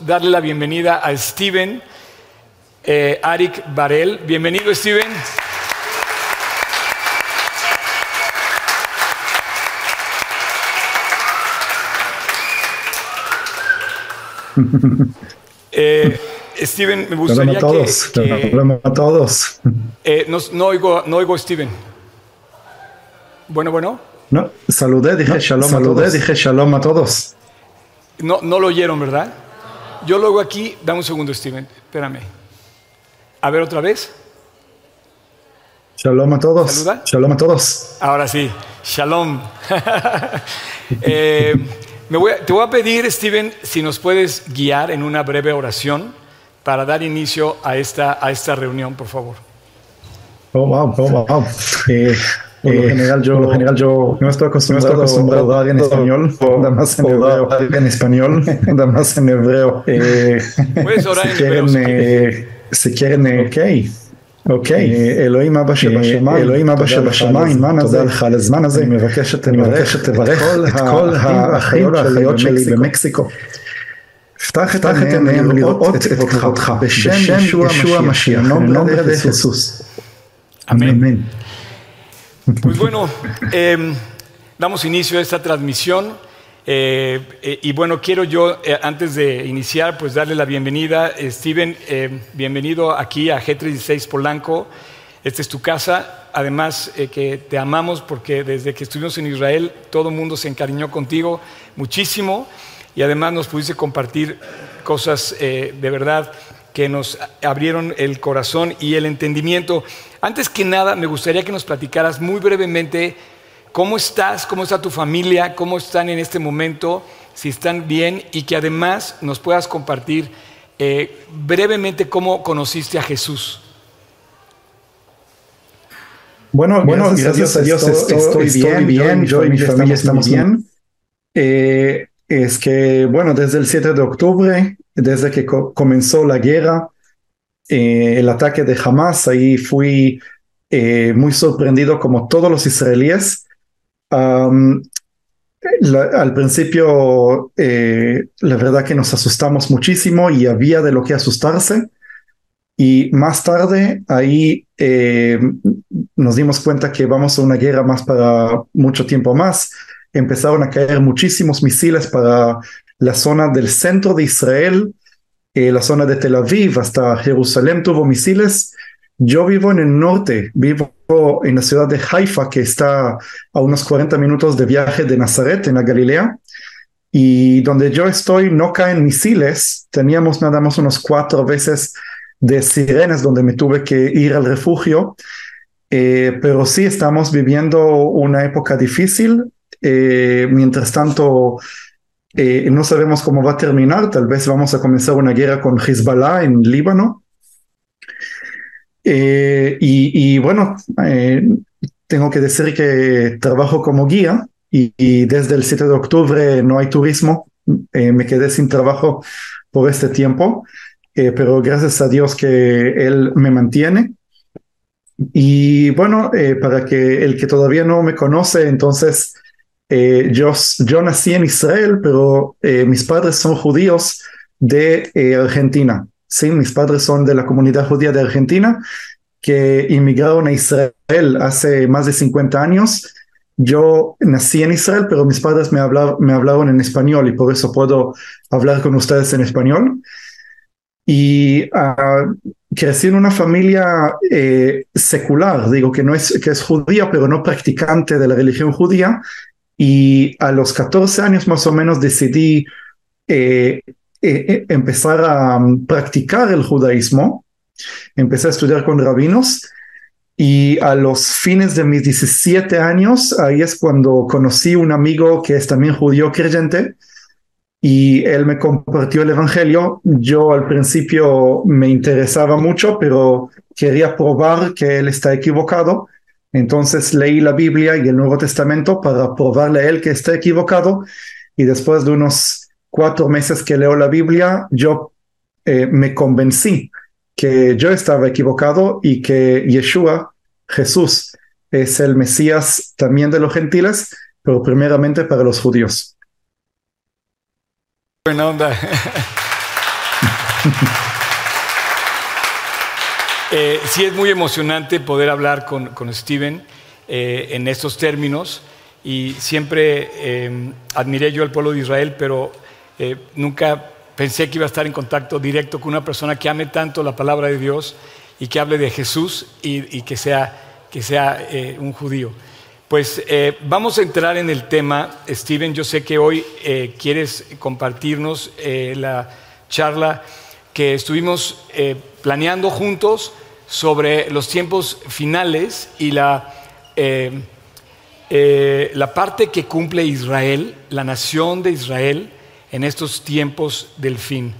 darle la bienvenida a Steven eh, Arik Barel. Bienvenido, Steven. Eh, Steven, me gustaría todos, que... que a todos. eh, no, no oigo, no oigo, Steven. Bueno, bueno. No, saludé, dije shalom saludé, a todos. dije shalom a todos. No, no lo oyeron, ¿verdad? Yo lo hago aquí. Dame un segundo, Steven. Espérame. A ver otra vez. Shalom a todos. ¿Saluda? Shalom a todos. Ahora sí. Shalom. Eh, me voy a- te voy a pedir, Steven, si nos puedes guiar en una breve oración para dar inicio a esta, a esta reunión, por favor. Oh, wow, oh, wow. Eh, por, lo Eh, general yo, por lo general yo no estoy acostumbrado, no estoy acostumbrado a hablar en español, nada más en hebreo, en español, nada más en hebreo. Eh, si en quieren, eh, si quieren, eh, ok, eh, אלוהים אבא שבשמיים, אלוהים אבא שבשמיים, תודה לך על הזמן הזה, אני מבקש שתברך את כל האחים והאחיות שלי במקסיקו. פתח את עיניהם לראות את כבודך, בשם ישוע המשיח, נומbre de Jesús. Amén. Pues bueno, eh, damos inicio a esta transmisión. eh, eh, y bueno, quiero yo, eh, antes de iniciar, pues darle la bienvenida. Steven, bienvenido aquí a G36 Polanco. Esta es tu casa. Además, que te amamos porque desde que estuvimos en Israel, todo el mundo se encariñó contigo muchísimo. Y además nos pudiste compartir cosas de verdad que nos abrieron el corazón y el entendimiento. Antes que nada, me gustaría que nos platicaras muy brevemente cómo estás, cómo está tu familia, cómo están en este momento, si están bien y que además nos puedas compartir eh, brevemente cómo conociste a Jesús. Bueno, bueno, gracias, a Dios, estoy, estoy bien, bien, yo y mi familia estamos bien. Eh, es que, bueno, desde el 7 de octubre, desde que co- comenzó la guerra, eh, el ataque de Hamas, ahí fui eh, muy sorprendido como todos los israelíes. Al principio, eh, la verdad que nos asustamos muchísimo y había de lo que asustarse. Y más tarde, ahí nos dimos cuenta que vamos a una guerra más para mucho tiempo más. Empezaron a caer muchísimos misiles para la zona del centro de Israel, eh, la zona de Tel Aviv hasta Jerusalén tuvo misiles. Yo vivo en el norte, vivo en la ciudad de Haifa, que está a unos 40 minutos de viaje de Nazaret, en la Galilea. Y donde yo estoy no caen misiles. Teníamos nada más unos cuatro veces de sirenas donde me tuve que ir al refugio. Eh, pero sí estamos viviendo una época difícil. Eh, mientras tanto, eh, no sabemos cómo va a terminar. Tal vez vamos a comenzar una guerra con Hezbollah en Líbano. Eh, y, bueno, eh, tengo que decir que trabajo como guía y, desde el 7 de octubre no hay turismo. Me quedé sin trabajo por este tiempo, pero gracias a Dios que Él me mantiene. Y bueno, para que el que todavía no me conoce, entonces eh, yo, yo nací en Israel, pero eh, mis padres son judíos de eh, Argentina. Sí, mis padres son de la comunidad judía de Argentina que inmigraron a Israel hace más de 50 años. Yo nací en Israel, pero mis padres me, habla, me hablaron en español y por eso puedo hablar con ustedes en español. Y uh, crecí en una familia eh, secular, digo que no es que es judía, pero no practicante de la religión judía. Y a los 14 años más o menos decidí eh, eh, empezar a um, practicar el judaísmo. Empecé a estudiar con rabinos y a los fines de mis 17 años, ahí es cuando conocí un amigo que es también judío creyente y él me compartió el Evangelio. Yo al principio me interesaba mucho, pero quería probar que él está equivocado. Entonces leí la Biblia y el Nuevo Testamento para probarle a él que está equivocado. Y después de unos cuatro meses que leo la Biblia, yo eh, me convencí que yo estaba equivocado y que Yeshua, Jesús, es el Mesías también de los gentiles, pero primeramente para los judíos. Buena onda. Eh, sí es muy emocionante poder hablar con, con Steven eh, en estos términos y siempre eh, admiré yo al pueblo de Israel, pero nunca pensé que iba a estar en contacto directo con una persona que ame tanto la palabra de Dios y que hable de Jesús y, que sea, que sea un judío. Pues vamos a entrar en el tema, Steven, yo sé que hoy quieres compartirnos la charla que estuvimos planeando juntos sobre los tiempos finales y la, eh, eh, la parte que cumple Israel, la nación de Israel, en estos tiempos del fin.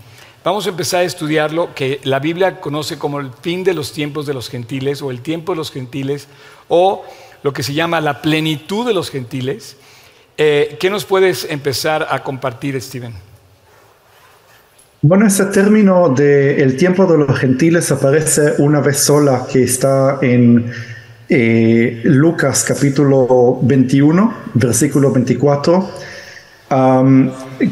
Vamos a empezar a estudiarlo, que la Biblia conoce como el fin de los tiempos de los gentiles o el tiempo de los gentiles o lo que se llama la plenitud de los gentiles. Eh, ¿Qué nos puedes empezar a compartir, Steven? Bueno, ese término de el tiempo de los gentiles aparece una vez sola que está en eh, Lucas capítulo 21, versículo 24.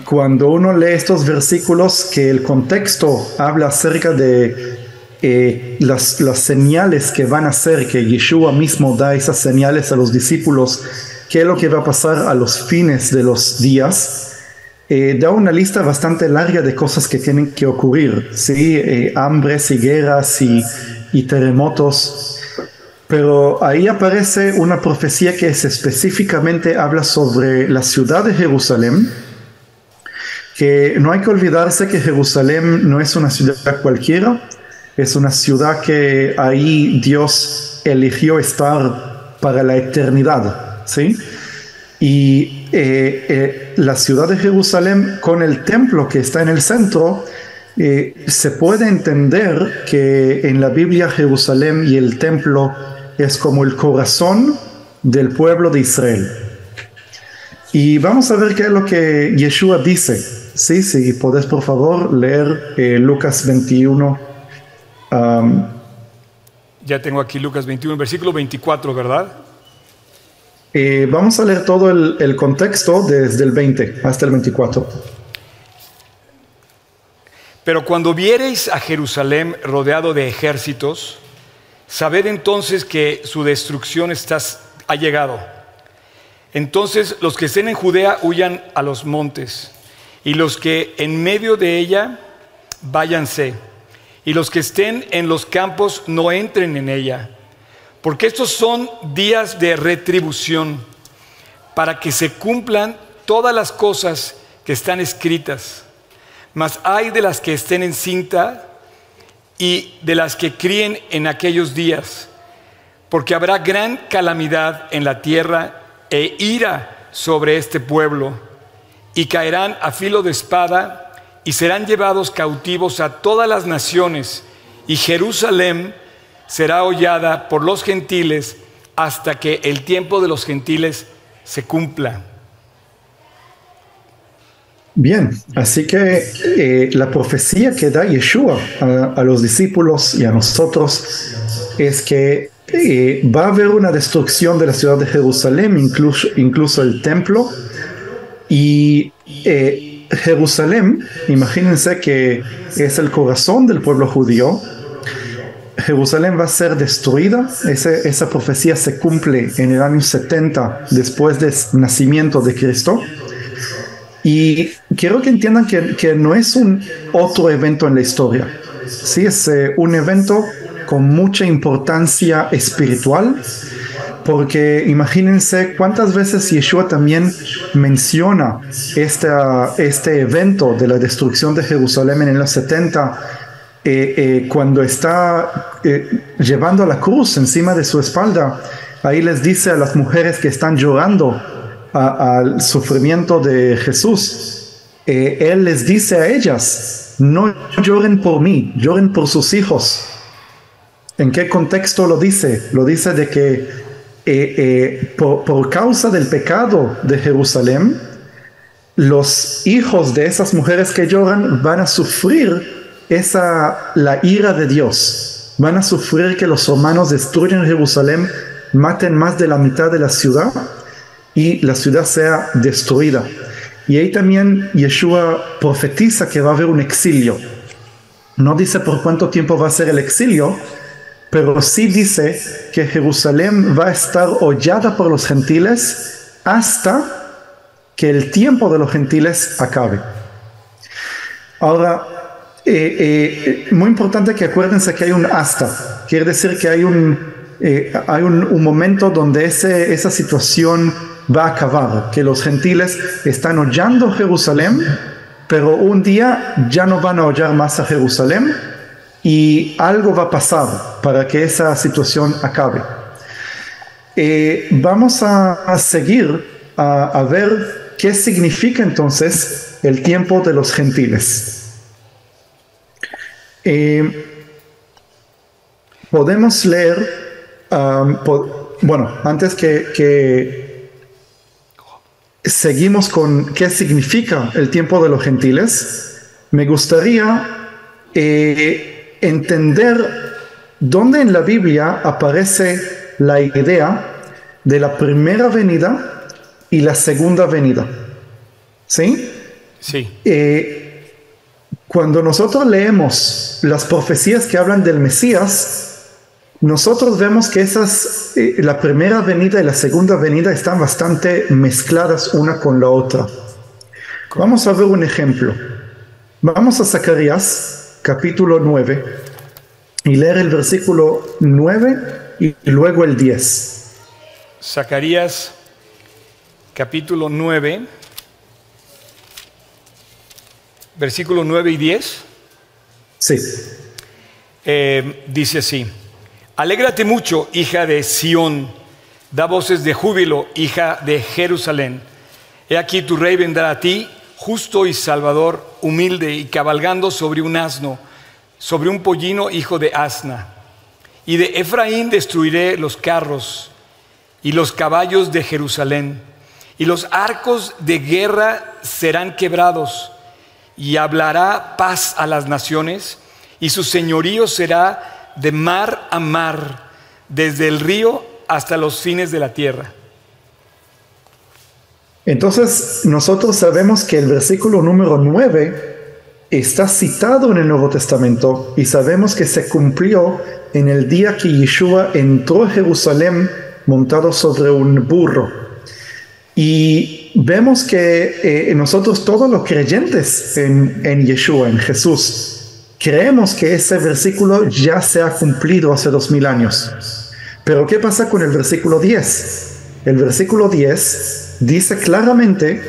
cuando uno lee estos versículos, que el contexto habla acerca de eh, las, las, señales que van a hacer, que Yeshua mismo da esas señales a los discípulos, qué es lo que va a pasar a los fines de los días. Eh, da una lista bastante larga de cosas que tienen que ocurrir, ¿sí? Eh, hambres y guerras y, terremotos. Pero ahí aparece una profecía que específicamente habla sobre la ciudad de Jerusalén, que no hay que olvidarse que Jerusalén no es una ciudad cualquiera, es una ciudad que ahí Dios eligió estar para la eternidad, ¿sí? Y eh, eh, la ciudad de Jerusalén con el templo que está en el centro, eh, se puede entender que en la Biblia Jerusalén y el templo es como el corazón del pueblo de Israel. Y vamos a ver qué es lo que Yeshua dice. Sí, sí, podés por favor leer Lucas 21. ya tengo aquí Lucas 21, versículo 24, ¿verdad? Eh, vamos a leer todo el, contexto desde el 20 hasta el 24. Pero cuando viereis a Jerusalén rodeado de ejércitos, sabed entonces que su destrucción está, ha llegado. Entonces los que estén en Judea huyan a los montes, y los que en medio de ella váyanse, y los que estén en los campos no entren en ella porque estos son días de retribución para que se cumplan todas las cosas que están escritas. Mas hay de las que estén en cinta y de las que críen en aquellos días, porque habrá gran calamidad en la tierra e ira sobre este pueblo, y caerán a filo de espada y serán llevados cautivos a todas las naciones, y Jerusalén será hollada por los gentiles hasta que el tiempo de los gentiles se cumpla. Bien, así que eh, la profecía que da Yeshua a, los discípulos y a nosotros es que eh, va a haber una destrucción de la ciudad de Jerusalén, incluso, el templo. Y eh, Jerusalén, imagínense que es el corazón del pueblo judío, Jerusalén va a ser destruida. esa profecía se cumple en el año 70 después del nacimiento de Cristo. Y quiero que entiendan que, no es un otro evento en la historia. Sí, es eh, un evento con mucha importancia espiritual, porque imagínense cuántas veces Yeshua también menciona este evento de la destrucción de Jerusalén en año 70 eh, eh, cuando está eh, llevando la cruz encima de su espalda, ahí les dice a las mujeres que están llorando al sufrimiento de Jesús, Él les dice a ellas, no lloren por mí, lloren por sus hijos. ¿En qué contexto lo dice? Lo dice de que por causa del pecado de Jerusalén, los hijos de esas mujeres que lloran van a sufrir esa la ira de Dios. Van a sufrir que los romanos destruyan Jerusalén, maten más de la mitad de la ciudad y la ciudad sea destruida. Y ahí también Yeshua profetiza que va a haber un exilio. No dice por cuánto tiempo va a ser el exilio, pero sí dice que Jerusalén va a estar hollada por los gentiles hasta que el tiempo de los gentiles acabe. Ahora, eh, eh, muy importante que acuérdense que hay un hasta, quiere decir que hay un, eh, hay un, momento donde ese, esa situación va a acabar, que los gentiles están hollando Jerusalén, pero un día ya no van a hollar más a Jerusalén y algo va a pasar para que esa situación acabe. vamos a, seguir a ver ¿Qué significa entonces el tiempo de los gentiles? Eh, podemos leer, um, bueno, antes que, seguimos con qué significa el tiempo de los gentiles, me gustaría eh, entender dónde en la Biblia aparece la idea de la primera venida y la segunda venida. ¿Sí? Sí. Eh, cuando nosotros leemos las profecías que hablan del Mesías, nosotros vemos que esas, eh, la primera venida y la segunda venida están bastante mezcladas una con la otra. Vamos a ver un ejemplo. Vamos a Zacarías, capítulo 9, y leer el versículo 9 y luego el 10. Zacarías capítulo 9, versículo 9 y 10. Sí. Eh, dice así, alégrate mucho, hija de Sión, da voces de júbilo, hija de Jerusalén. He aquí tu rey vendrá a ti, justo y salvador, humilde y cabalgando sobre un asno, sobre un pollino, hijo de asna. Y de Efraín destruiré los carros y los caballos de Jerusalén y los arcos de guerra serán quebrados, y hablará paz a las naciones, y su señorío será de mar a mar, desde el río hasta los fines de la tierra. Entonces, nosotros sabemos que el versículo número 9 está citado en el Nuevo Testamento y sabemos que se cumplió en el día que Yeshua entró a Jerusalén montado sobre un burro. Y vemos que eh, nosotros todos los creyentes en, en Yeshua, en Jesús, creemos que ese versículo ya se ha cumplido hace dos mil años. Pero ¿qué pasa con el versículo 10? El versículo 10 dice claramente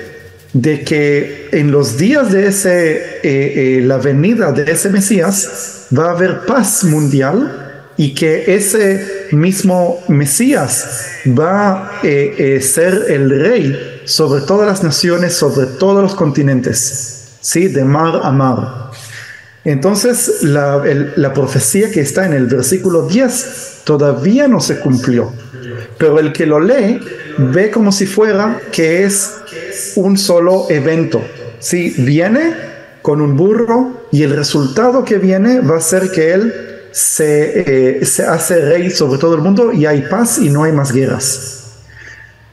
de que en los días de ese, eh, eh, la venida de ese Mesías va a haber paz mundial y que ese mismo Mesías va a eh, ser el rey sobre todas las naciones, sobre todos los continentes, ¿sí? de mar a mar. Entonces la, profecía que está en el versículo 10 todavía no se cumplió, pero el que lo lee ve como si fuera que es un solo evento. ¿sí? Viene con un burro y el resultado que viene va a ser que él se, eh, se hace rey sobre todo el mundo y hay paz y no hay más guerras.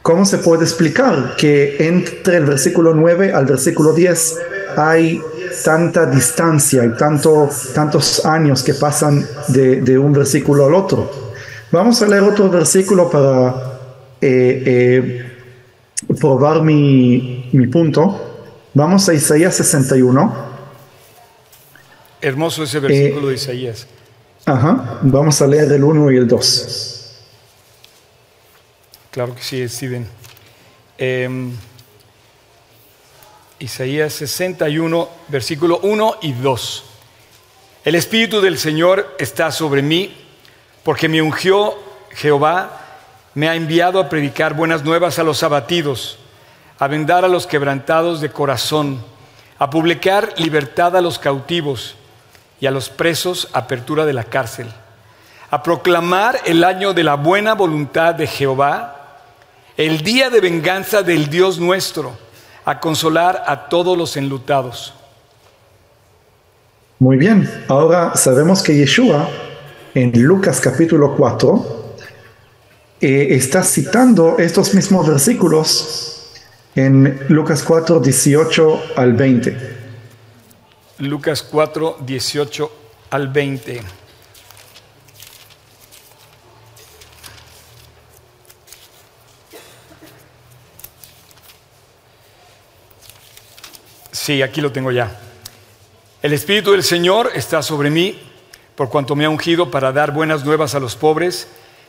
¿Cómo se puede explicar que entre el versículo 9 al versículo 10 hay tanta distancia y tanto, tantos años que pasan de, un versículo al otro? Vamos a leer otro versículo para eh, eh, probar mi, mi punto. Vamos a Isaías 61. Hermoso ese versículo de Isaías. Ajá, vamos a leer el 1 y el 2. Claro que sí, Steven. Em, Isaías 61, versículo 1 y 2. El Espíritu del Señor está sobre mí, porque me ungió Jehová, me ha enviado a predicar buenas nuevas a los abatidos, a vendar a los quebrantados de corazón, a publicar libertad a los cautivos y a los presos apertura de la cárcel, a proclamar el año de la buena voluntad de Jehová, el día de venganza del Dios nuestro, a consolar a todos los enlutados. Muy bien, ahora sabemos que Yeshua en Lucas capítulo 4 eh, está citando estos mismos versículos en Lucas 4, 18 al 20. Lucas 4, 18 al 20. Sí, aquí lo tengo ya. El Espíritu del Señor está sobre mí, por cuanto me ha ungido para dar buenas nuevas a los pobres,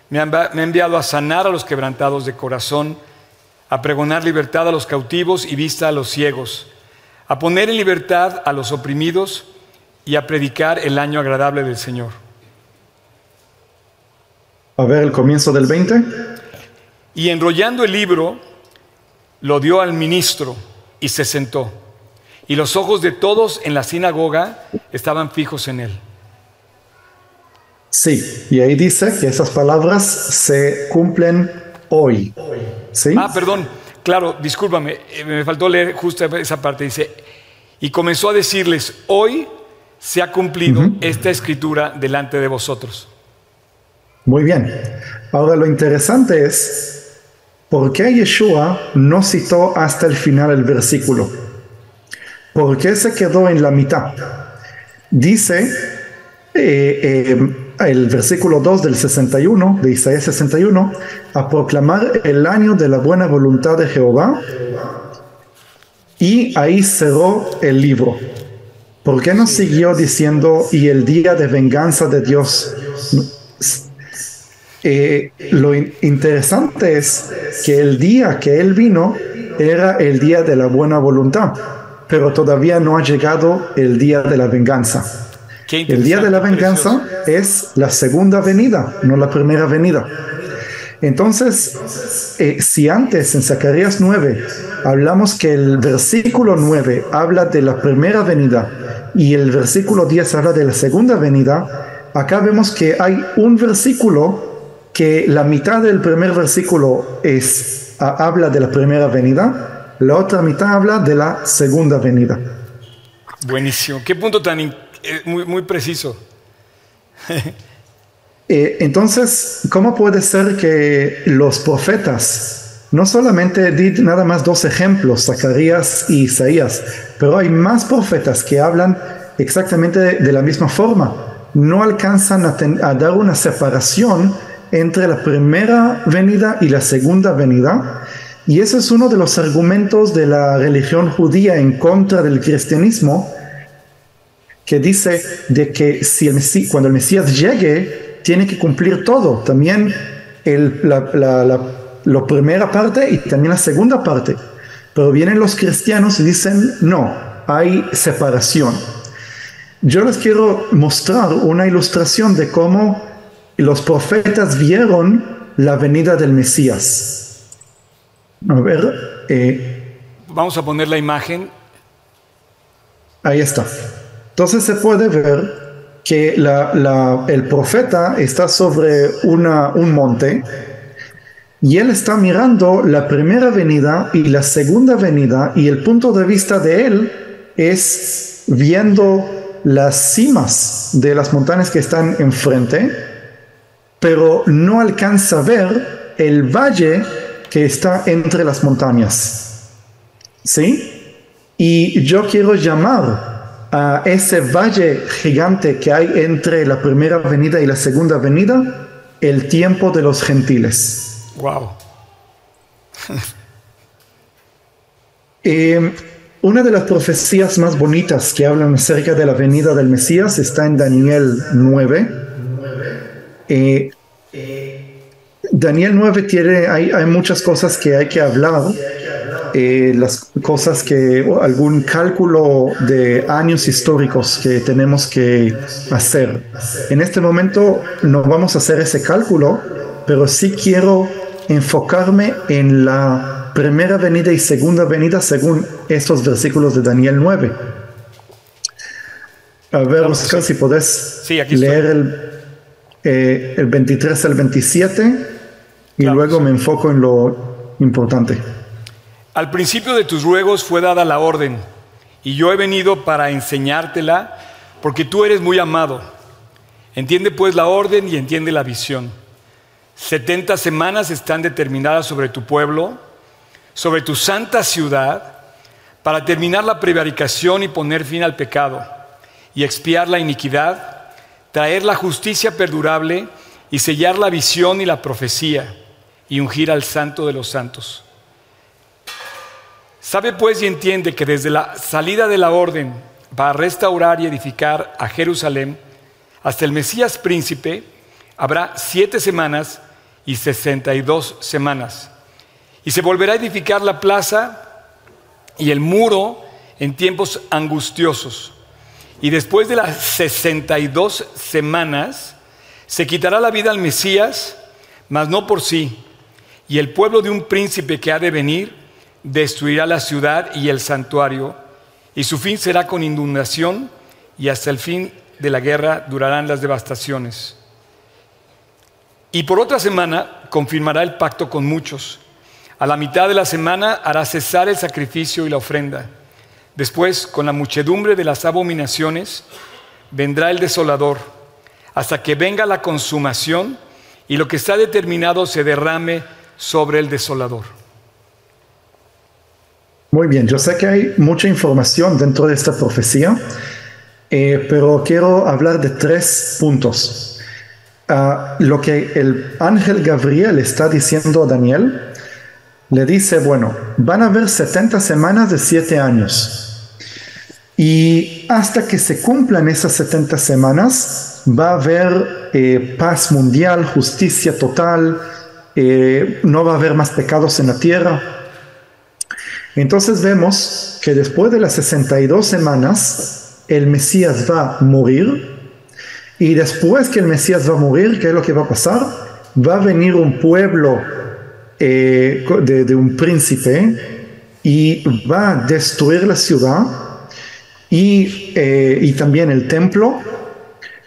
me ha enviado a sanar a los quebrantados de corazón, a pregonar libertad a los cautivos y vista a los ciegos, a poner en libertad a los oprimidos y a predicar el año agradable del Señor. A ver el comienzo del 20. Y enrollando el libro, lo dio al ministro y se sentó. Y los ojos de todos en la sinagoga estaban fijos en él. Sí, y ahí dice que esas palabras se cumplen hoy. ¿Sí? Ah, perdón, claro, discúlpame, eh, me faltó leer justo esa parte. Dice, y comenzó a decirles, hoy se ha cumplido esta escritura delante de vosotros. Muy bien. Ahora lo interesante es, ¿por qué Yeshua no citó hasta el final el versículo? ¿Por qué se quedó en la mitad? Dice eh, eh, el versículo 2 del 61, de Isaías 61, a proclamar el año de la buena voluntad de Jehová. Y ahí cerró el libro. ¿Por qué no siguió diciendo y el día de venganza de Dios? Eh, lo interesante es que el día que Él vino era el día de la buena voluntad, pero todavía no ha llegado el día de la venganza. El día de la venganza es la segunda venida, no la primera venida. Entonces, eh, si antes en Zacarías 9 hablamos que el versículo 9 habla de la primera venida y el versículo 10 habla de la segunda venida, acá vemos que hay un versículo que la mitad del primer versículo es, habla de la primera venida, la otra mitad habla de la segunda venida. Buenísimo, qué punto tan eh, muy, muy preciso. Eh, entonces, ¿cómo puede ser que los profetas, no solamente di nada más dos ejemplos, Zacarías y Isaías, pero hay más profetas que hablan exactamente de, la misma forma, no alcanzan a, dar una separación entre la primera venida y la segunda venida? Y ese es uno de los argumentos de la religión judía en contra del cristianismo, que dice de que si cuando el Mesías llegue, tiene que cumplir todo, también la, primera parte y también la segunda parte. Pero vienen los cristianos y dicen, no, hay separación. Yo les quiero mostrar una ilustración de cómo los profetas vieron la venida del Mesías. A ver. Eh, Vamos a poner la imagen. Ahí está. Entonces se puede ver que el profeta está sobre una, un monte y él está mirando la primera venida y la segunda venida y el punto de vista de él es viendo las cimas de las montañas que están enfrente, pero no alcanza a ver el valle que está entre las montañas. ¿Sí? Y yo quiero llamar a ese valle gigante que hay entre la primera avenida y la segunda avenida, el tiempo de los gentiles. Wow. Eh, una de las profecías más bonitas que hablan acerca de la venida del Mesías está en Daniel 9. Eh, Daniel 9 tiene, hay, hay muchas cosas que hay que hablar eh, las cosas que, algún cálculo de años históricos que tenemos que hacer. En este momento no vamos a hacer ese cálculo, pero sí quiero enfocarme en la primera venida y segunda venida según estos versículos de Daniel 9. A ver, Oscar, si podés leer el, eh, el 23 al 27 y luego me enfoco en lo importante. Al principio de tus ruegos fue dada la orden, y yo he venido para enseñártela, porque tú eres muy amado. Entiende pues la orden y entiende la visión. Setenta semanas están determinadas sobre tu pueblo, sobre tu santa ciudad, para terminar la prevaricación y poner fin al pecado, y expiar la iniquidad, traer la justicia perdurable y sellar la visión y la profecía y ungir al santo de los santos. Sabe pues y entiende que desde la salida de la orden para restaurar y edificar a Jerusalén hasta el Mesías príncipe habrá siete semanas y sesenta y dos semanas. Y se volverá a edificar la plaza y el muro en tiempos angustiosos. Y después de las sesenta y dos semanas, se quitará la vida al Mesías, mas no por sí. Y el pueblo de un príncipe que ha de venir destruirá la ciudad y el santuario, y su fin será con inundación, y hasta el fin de la guerra durarán las devastaciones. Y por otra semana confirmará el pacto con muchos. A la mitad de la semana hará cesar el sacrificio y la ofrenda. Después, con la muchedumbre de las abominaciones, vendrá el desolador, hasta que venga la consumación y lo que está determinado se derrame sobre el desolador. Muy bien, yo sé que hay mucha información dentro de esta profecía, eh, pero quiero hablar de tres puntos. Ah, lo que el ángel Gabriel está diciendo a Daniel, le dice, bueno, van a haber 70 semanas de 7 años. Y hasta que se cumplan esas 70 semanas, va a haber eh, paz mundial, justicia total, eh, no va a haber más pecados en la tierra. Entonces vemos que después de las 62 semanas, el Mesías va a morir. Y después que el Mesías va a morir, ¿qué es lo que va a pasar? Va a venir un pueblo eh, de, un príncipe y va a destruir la ciudad y, eh, y también el templo.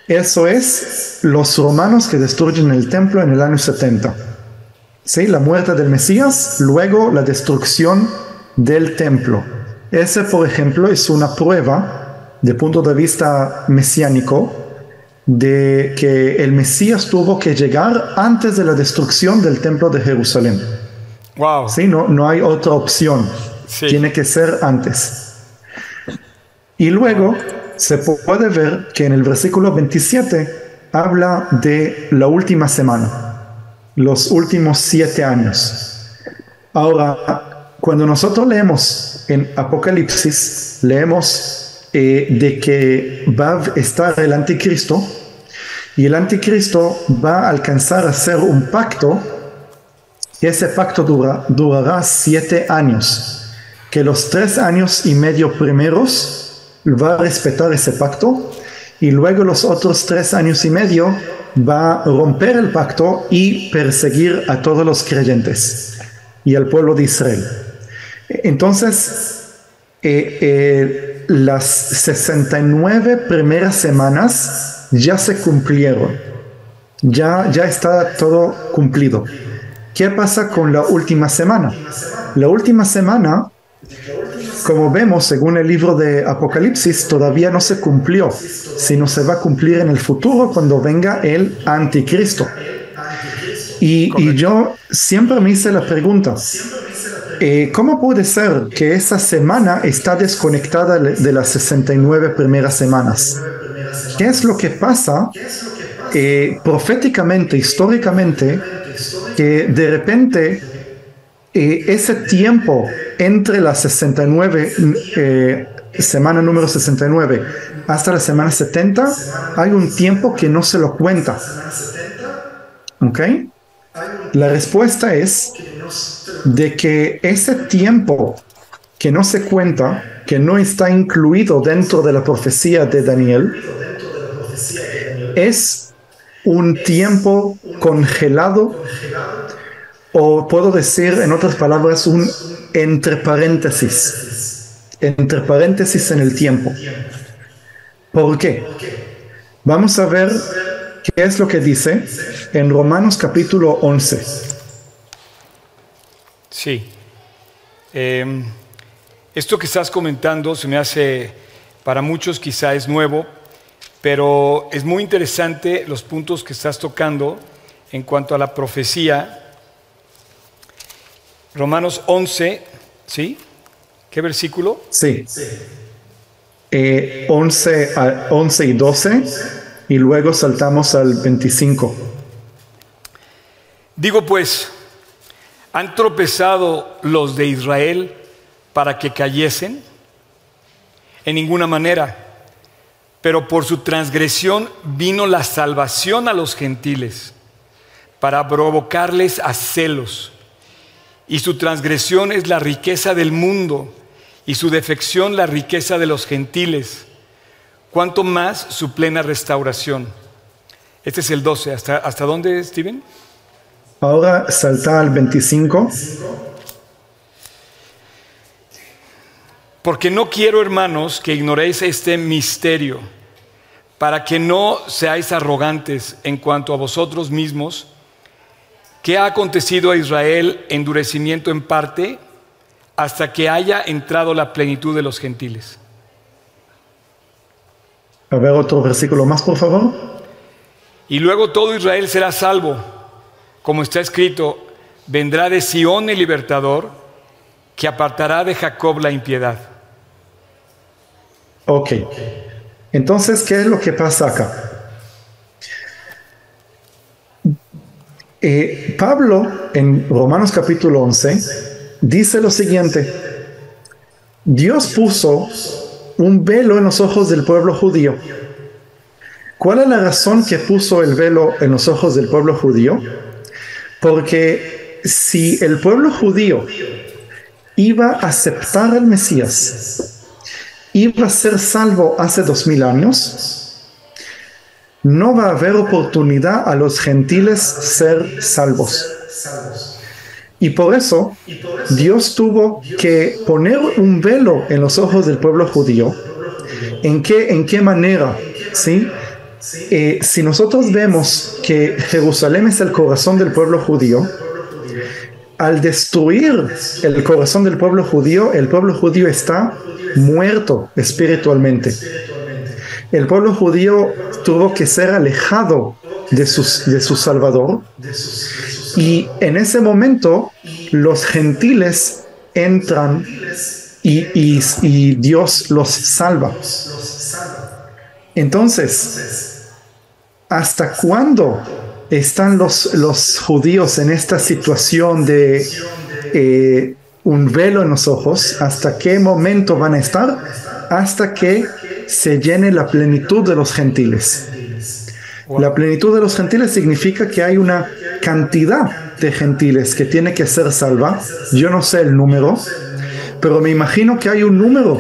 Eso es los romanos que destruyen el templo en el año 70. ¿Sí? La muerte del Mesías, luego la destrucción del templo. Ese, por ejemplo, es una prueba de punto de vista mesiánico de que el Mesías tuvo que llegar antes de la destrucción del templo de Jerusalén. Wow. ¿Sí? No, no hay otra opción. Tiene que ser antes. Y luego se puede ver que en el versículo 27 habla de la última semana, los últimos siete años. Ahora, cuando nosotros leemos en Apocalipsis, leemos eh, de que va a estar el anticristo y el anticristo va a alcanzar a hacer un pacto y ese pacto durará siete años, que los tres años y medio primeros va a respetar ese pacto y luego los otros tres años y medio va a romper el pacto y perseguir a todos los creyentes y al pueblo de Israel. Entonces, eh, eh, las 69 primeras semanas ya se cumplieron, ya, ya está todo cumplido. ¿Qué pasa con la última semana? La última semana, como vemos según el libro de Apocalipsis, todavía no se cumplió, sino se va a cumplir en el futuro cuando venga el anticristo. Y, y yo siempre me hice la pregunta, eh, ¿Cómo puede ser que esa semana está desconectada de las 69 primeras semanas? ¿Qué es lo que pasa eh, proféticamente, históricamente, que de repente eh, ese tiempo entre la 69, semana número 69, hasta la semana 70, hay un tiempo que no se lo cuenta? ¿Ok? La respuesta es de que ese tiempo que no se cuenta, que no está incluido dentro de la profecía de Daniel, es un tiempo congelado o puedo decir en otras palabras un entre paréntesis, entre paréntesis en el tiempo. ¿Por qué? Vamos a ver qué es lo que dice en Romanos capítulo 11. Sí. Em, esto que estás comentando se me hace, para muchos quizá es nuevo, pero es muy interesante los puntos que estás tocando en cuanto a la profecía. Romanos 11, ¿sí? ¿Qué versículo? Sí. 11, 11 eh, y 12 y luego saltamos al 25. Digo pues, ¿han tropezado los de Israel para que cayesen? En ninguna manera. Pero por su transgresión vino la salvación a los gentiles, para provocarles a celos. Y su transgresión es la riqueza del mundo, y su defección la riqueza de los gentiles. Cuanto más su plena restauración. Este es el 12. ¿Hasta, hasta dónde, Steven? Ahora salta al 25. Porque no quiero, hermanos, que ignoréis este misterio, para que no seáis arrogantes en cuanto a vosotros mismos, que ha acontecido a Israel endurecimiento en parte hasta que haya entrado la plenitud de los gentiles. A ver otro versículo más, por favor. Y luego todo Israel será salvo como está escrito, vendrá de Sión el libertador, que apartará de Jacob la impiedad. Ok. Entonces, ¿qué es lo que pasa acá? Eh, Pablo en Romanos capítulo 11 dice lo siguiente, Dios puso un velo en los ojos del pueblo judío. ¿Cuál es la razón que puso el velo en los ojos del pueblo judío? Porque si el pueblo judío iba a aceptar al Mesías, iba a ser salvo hace dos mil años, no va a haber oportunidad a los gentiles ser salvos. Y por eso Dios tuvo que poner un velo en los ojos del pueblo judío. ¿En qué, en qué manera? ¿Sí? Eh, si nosotros vemos que Jerusalén es el corazón del pueblo judío, al destruir el corazón del pueblo judío, el pueblo judío está muerto espiritualmente. El pueblo judío tuvo que ser alejado de, de su Salvador y en ese momento los gentiles entran y, y Dios los salva. Entonces, ¿Hasta cuándo están los, los judíos en esta situación de eh, un velo en los ojos? ¿Hasta qué momento van a estar? Hasta que se llene la plenitud de los gentiles. La plenitud de los gentiles significa que hay una cantidad de gentiles que tiene que ser salva. Yo no sé el número, pero me imagino que hay un número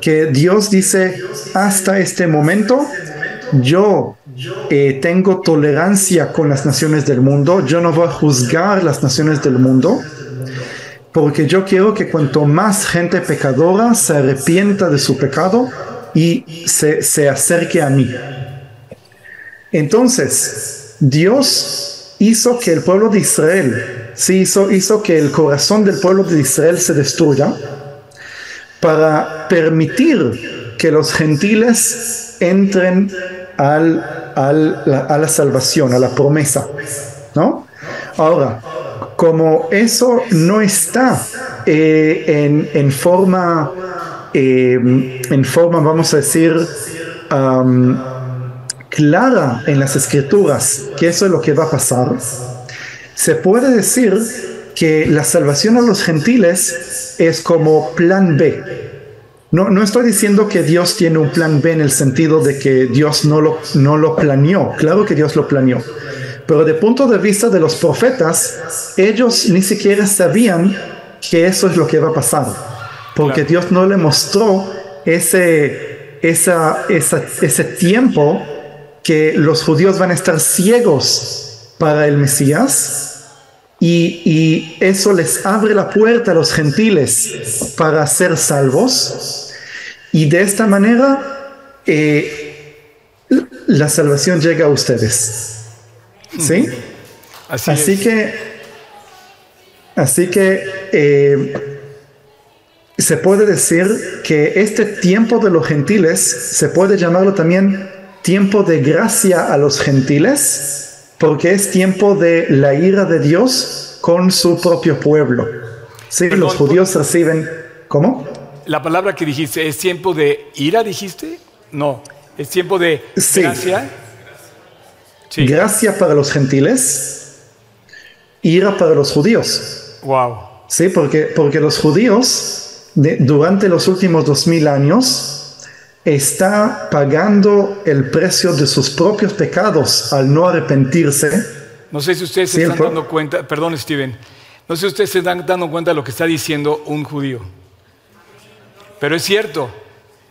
que Dios dice hasta este momento yo eh, tengo tolerancia con las naciones del mundo, yo no voy a juzgar las naciones del mundo, porque yo quiero que cuanto más gente pecadora se arrepienta de su pecado y se, acerque a mí. Entonces, Dios hizo que el pueblo de Israel, sí, hizo, hizo que el corazón del pueblo de Israel se destruya para permitir que los gentiles entren al, a la salvación, a la promesa. ¿no? Ahora, como eso no está eh, en, forma, eh, en forma, vamos a decir, clara en las escrituras, que eso es lo que va a pasar, se puede decir que la salvación a los gentiles es como plan B. No, no estoy diciendo que Dios tiene un plan B en el sentido de que Dios no lo, no lo planeó. Claro que Dios lo planeó. Pero de punto de vista de los profetas, ellos ni siquiera sabían que eso es lo que va a pasar. Porque Dios no le mostró ese, esa, ese tiempo que los judíos van a estar ciegos para el Mesías. Y, y, eso les abre la puerta a los gentiles para ser salvos. Y de esta manera eh, la salvación llega a ustedes. ¿Sí? Así, que, así que eh, se puede decir que este tiempo de los gentiles se puede llamarlo también tiempo de gracia a los gentiles, porque es tiempo de la ira de Dios con su propio pueblo. Sí, los judíos reciben, ¿cómo? La palabra que dijiste, ¿es tiempo de ira, dijiste? No, Es tiempo de Sí. gracia. Sí. Gracia para los gentiles, ira para los judíos. Wow. Sí, porque, porque los judíos de- durante los últimos dos mil años está pagando el precio de sus propios pecados al no arrepentirse. No sé si ustedes se están dando cuenta, perdón Steven, no sé si ustedes se están dando cuenta de lo que está diciendo un judío. Pero es cierto,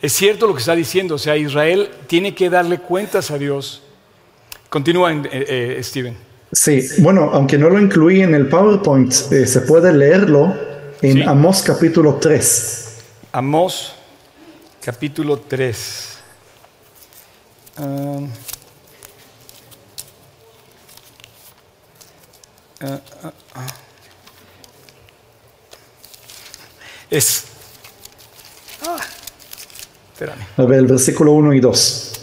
es cierto lo que está diciendo. O sea, Israel tiene que darle cuentas a Dios. Continúa, eh, eh, Steven. Sí, bueno, aunque no lo incluí en el PowerPoint, eh, se puede leerlo en Sí. Amós capítulo 3. Amós, capítulo 3. Um, ah, ah, ah. Es. Ah, espérame. A ver, el versículo 1 y 2.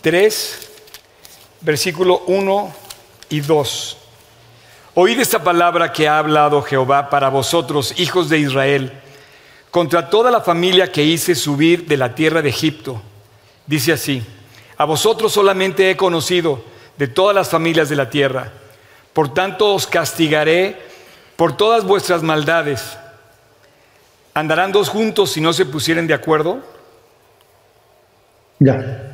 3, versículo 1 y 2. Oíd esta palabra que ha hablado Jehová para vosotros, hijos de Israel, contra toda la familia que hice subir de la tierra de Egipto. Dice así, a vosotros solamente he conocido de todas las familias de la tierra. Por tanto os castigaré por todas vuestras maldades. ¿Andarán dos juntos si no se pusieren de acuerdo? Ya.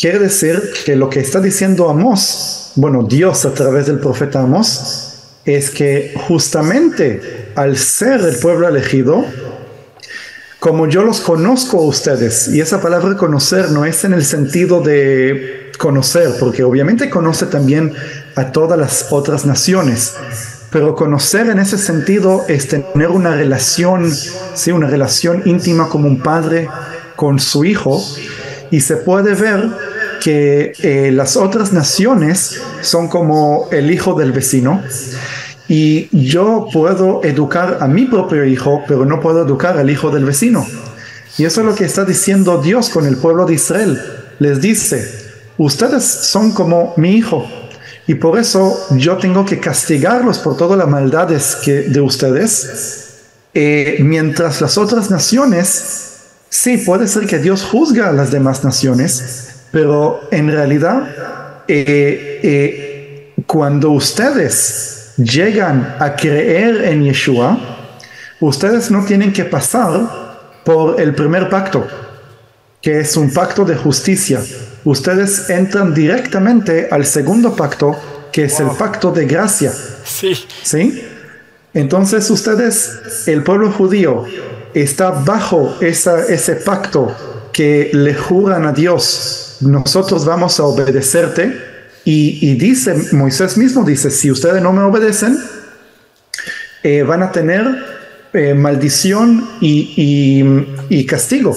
Quiere decir que lo que está diciendo Amós, bueno, Dios a través del profeta Amós, es que justamente al ser el pueblo elegido, como yo los conozco a ustedes, y esa palabra conocer no es en el sentido de conocer, porque obviamente conoce también a todas las otras naciones, pero conocer en ese sentido es tener una relación, sí, una relación íntima como un padre con su hijo, y se puede ver que eh, las otras naciones son como el hijo del vecino, y yo puedo educar a mi propio hijo, pero no puedo educar al hijo del vecino. Y eso es lo que está diciendo Dios con el pueblo de Israel. Les dice, ustedes son como mi hijo. Y por eso yo tengo que castigarlos por todas las maldades que, de ustedes. Eh, mientras las otras naciones, sí, puede ser que Dios juzga a las demás naciones, pero en realidad, eh, eh, cuando ustedes llegan a creer en Yeshua, ustedes no tienen que pasar por el primer pacto, que es un pacto de justicia. Ustedes entran directamente al segundo pacto, que es el pacto de gracia. Sí. ¿Sí? Entonces ustedes, el pueblo judío, está bajo esa, ese pacto que le juran a Dios, nosotros vamos a obedecerte. Y, y dice, Moisés mismo dice, si ustedes no me obedecen, eh, van a tener eh, maldición y, y- y castigo.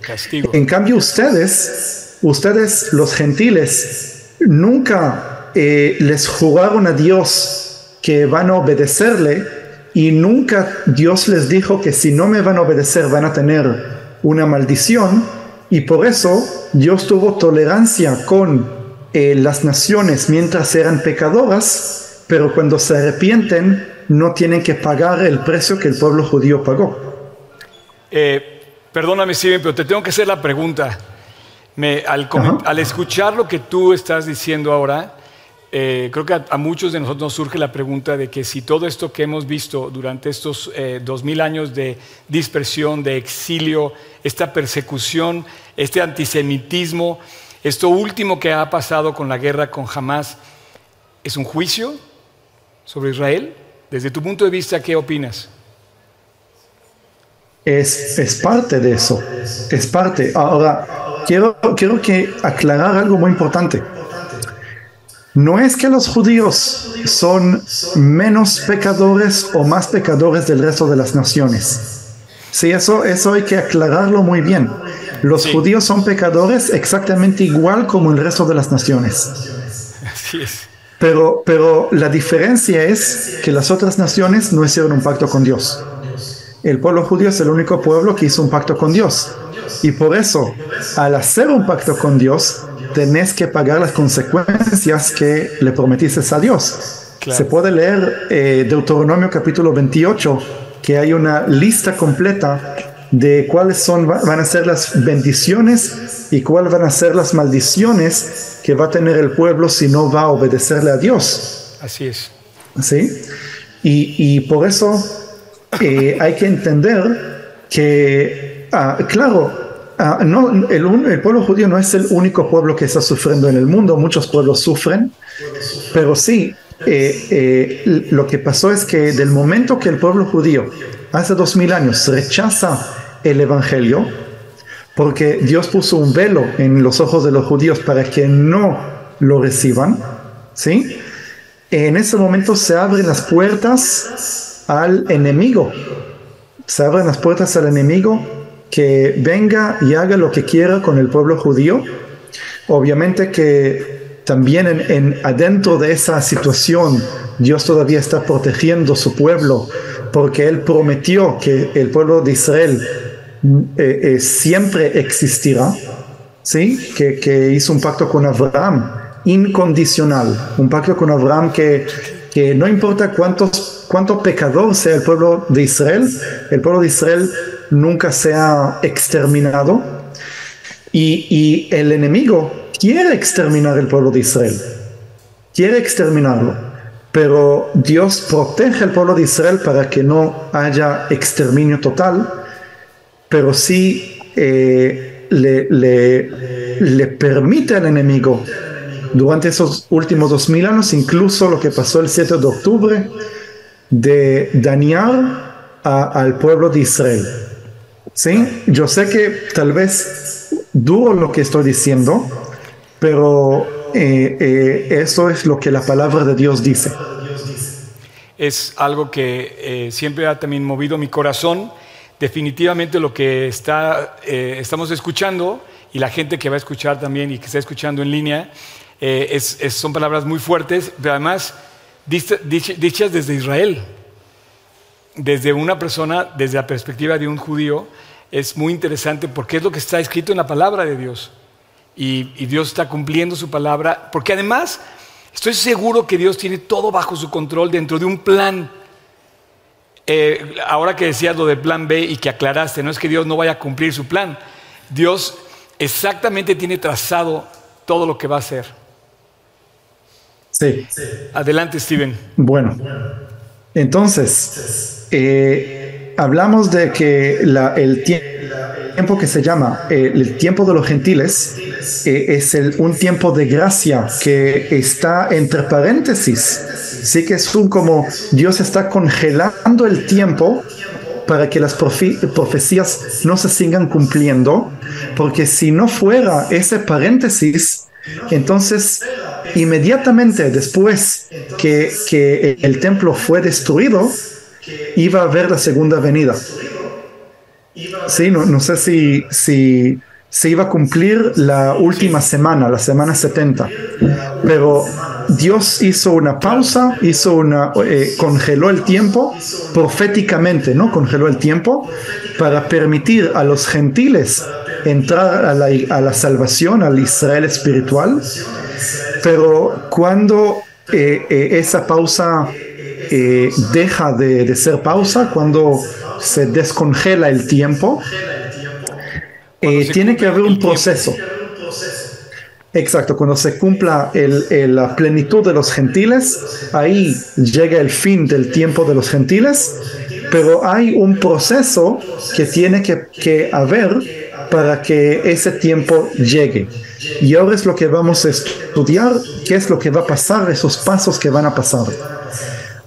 Castigo. En cambio, ustedes, ustedes los gentiles, nunca eh, les juraron a Dios que van a obedecerle y nunca Dios les dijo que si no me van a obedecer van a tener una maldición y por eso Dios tuvo tolerancia con eh, las naciones mientras eran pecadoras, pero cuando se arrepienten no tienen que pagar el precio que el pueblo judío pagó. Eh, perdóname, Steven, pero te tengo que hacer la pregunta. Me- al escuchar lo que tú estás diciendo ahora, eh, creo que a, muchos de nosotros nos surge la pregunta de que si todo esto que hemos visto durante estos eh, dos mil años de dispersión, de exilio, esta persecución, este antisemitismo, esto último que ha pasado con la guerra con Hamas, ¿es un juicio sobre Israel? Desde tu punto de vista, ¿qué opinas? Es, es parte de eso, es parte. Ahora, quiero, quiero que aclarar algo muy importante. No es que los judíos son menos pecadores o más pecadores del resto de las naciones. Sí, eso, eso hay que aclararlo muy bien. Los Sí. judíos son pecadores exactamente igual como el resto de las naciones. Así es. Pero, pero la diferencia es que las otras naciones no hicieron un pacto con Dios. El pueblo judío es el único pueblo que hizo un pacto con Dios. Y por eso, al hacer un pacto con Dios, tenés que pagar las consecuencias que le prometiste a Dios. Claro. Se puede leer eh, Deuteronomio capítulo 28, que hay una lista completa de cuáles son, van a ser las bendiciones y cuáles van a ser las maldiciones que va a tener el pueblo si no va a obedecerle a Dios. Así es. ¿Sí? Y, por eso eh, hay que entender que, ah, claro, ah, no, el, pueblo judío no es el único pueblo que está sufriendo en el mundo, muchos pueblos sufren, pero sí, eh, eh, lo que pasó es que del momento que el pueblo judío hace dos mil años rechaza el evangelio, porque Dios puso un velo en los ojos de los judíos para que no lo reciban, ¿sí? En ese momento se abren las puertas al enemigo, se abren las puertas al enemigo que venga y haga lo que quiera con el pueblo judío. Obviamente que también en, adentro de esa situación Dios todavía está protegiendo su pueblo porque Él prometió que el pueblo de Israel eh, eh, siempre existirá, ¿sí? Que, hizo un pacto con Abraham incondicional, un pacto con Abraham que, que no importa cuántos, cuánto pecador sea el pueblo de Israel, el pueblo de Israel nunca sea exterminado y, y el enemigo quiere exterminar el pueblo de Israel, quiere exterminarlo, pero Dios protege al pueblo de Israel para que no haya exterminio total, pero sí eh, le, le, permite al enemigo durante esos últimos dos mil años, incluso lo que pasó el 7 de octubre, de dañar al pueblo de Israel. ¿Sí? Yo sé que tal vez duro lo que estoy diciendo, pero eh, eh, eso es lo que la palabra de Dios dice. Es algo que eh, siempre ha también movido mi corazón. Definitivamente lo que está, estamos escuchando y la gente que va a escuchar también y que está escuchando en línea, son palabras muy fuertes, pero además dichas desde Israel, desde una persona, desde la perspectiva de un judío, es muy interesante porque es lo que está escrito en la palabra de Dios y, Dios está cumpliendo su palabra, porque además estoy seguro que Dios tiene todo bajo su control dentro de un plan. Eh, ahora que decías lo del plan B y que aclaraste, no es que Dios no vaya a cumplir su plan, Dios exactamente tiene trazado todo lo que va a hacer. Sí. Adelante, Steven. Bueno, entonces, eh, hablamos de que el tiempo que se llama eh, el tiempo de los gentiles eh, es el, un tiempo de gracia que está entre paréntesis. Sí que es un como Dios está congelando el tiempo para que las profecías no se sigan cumpliendo, porque si no fuera ese paréntesis, entonces inmediatamente después que el templo fue destruido, iba a haber la segunda venida. Sí, no, sé si, se iba a cumplir la última semana, la semana 70. Pero Dios hizo una pausa, hizo una, eh, congeló el tiempo proféticamente, ¿no? Congeló el tiempo para permitir a los gentiles entrar a la, a la salvación, al Israel espiritual. Pero cuando eh, eh, esa pausa deja de, de ser pausa, cuando se descongela el tiempo, eh, tiene que haber un proceso. Exacto, cuando se cumpla la plenitud de los gentiles, ahí llega el fin del tiempo de los gentiles, pero hay un proceso que tiene que, que haber para que ese tiempo llegue. Y ahora es lo que vamos a estudiar, qué es lo que va a pasar, esos pasos que van a pasar.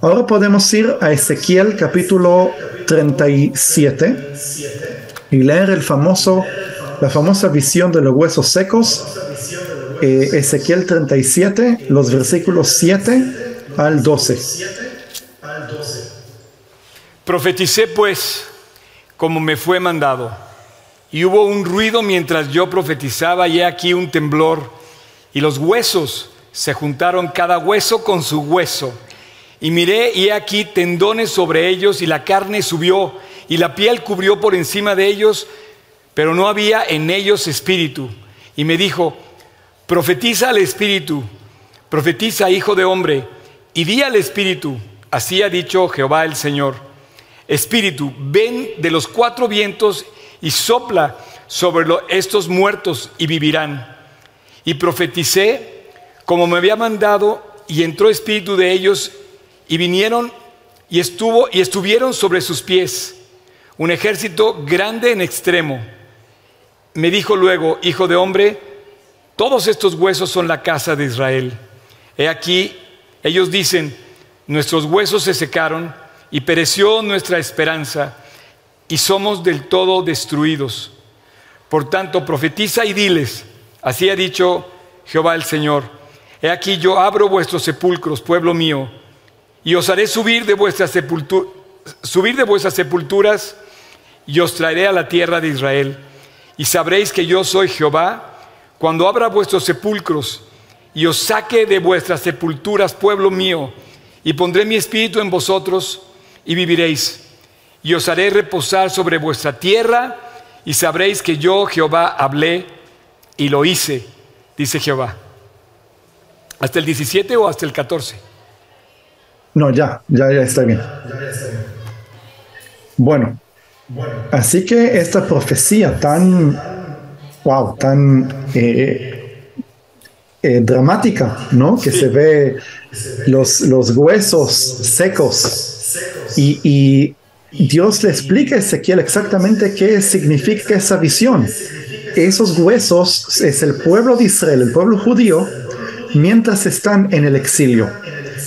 Ahora podemos ir a Ezequiel capítulo 37 y leer el famoso, la famosa visión de los huesos secos, eh, Ezequiel 37, los versículos 7 al 12. Profeticé pues como me fue mandado, y hubo un ruido mientras yo profetizaba, y he aquí un temblor, y los huesos se juntaron cada hueso con su hueso. Y miré y he aquí tendones sobre ellos y la carne subió y la piel cubrió por encima de ellos, pero no había en ellos espíritu. Y me dijo, profetiza al espíritu, profetiza hijo de hombre, y di al espíritu, así ha dicho Jehová el Señor. Espíritu, ven de los cuatro vientos y sopla sobre estos muertos y vivirán. Y profeticé como me había mandado y entró espíritu de ellos y vinieron y estuvo y estuvieron sobre sus pies un ejército grande en extremo. Me dijo luego, hijo de hombre, todos estos huesos son la casa de Israel. He aquí, ellos dicen, nuestros huesos se secaron y pereció nuestra esperanza y somos del todo destruidos. Por tanto, profetiza y diles, así ha dicho Jehová el Señor, he aquí yo abro vuestros sepulcros, pueblo mío, y os haré subir de vuestras subir de vuestras sepulturas y os traeré a la tierra de Israel. Y sabréis que yo soy Jehová cuando abra vuestros sepulcros y os saque de vuestras sepulturas, pueblo mío, y pondré mi espíritu en vosotros y viviréis. Y os haré reposar sobre vuestra tierra y sabréis que yo, Jehová, hablé y lo hice, dice Jehová. ¿Hasta el 17 o hasta el 14? No, ya, ya, ya está bien. Bueno, así que esta profecía tan, wow, tan eh, eh, dramática, ¿no? Que se ve los, los huesos secos y, Dios le explica a Ezequiel exactamente qué significa esa visión. Esos huesos es el pueblo de Israel, el pueblo judío, mientras están en el exilio.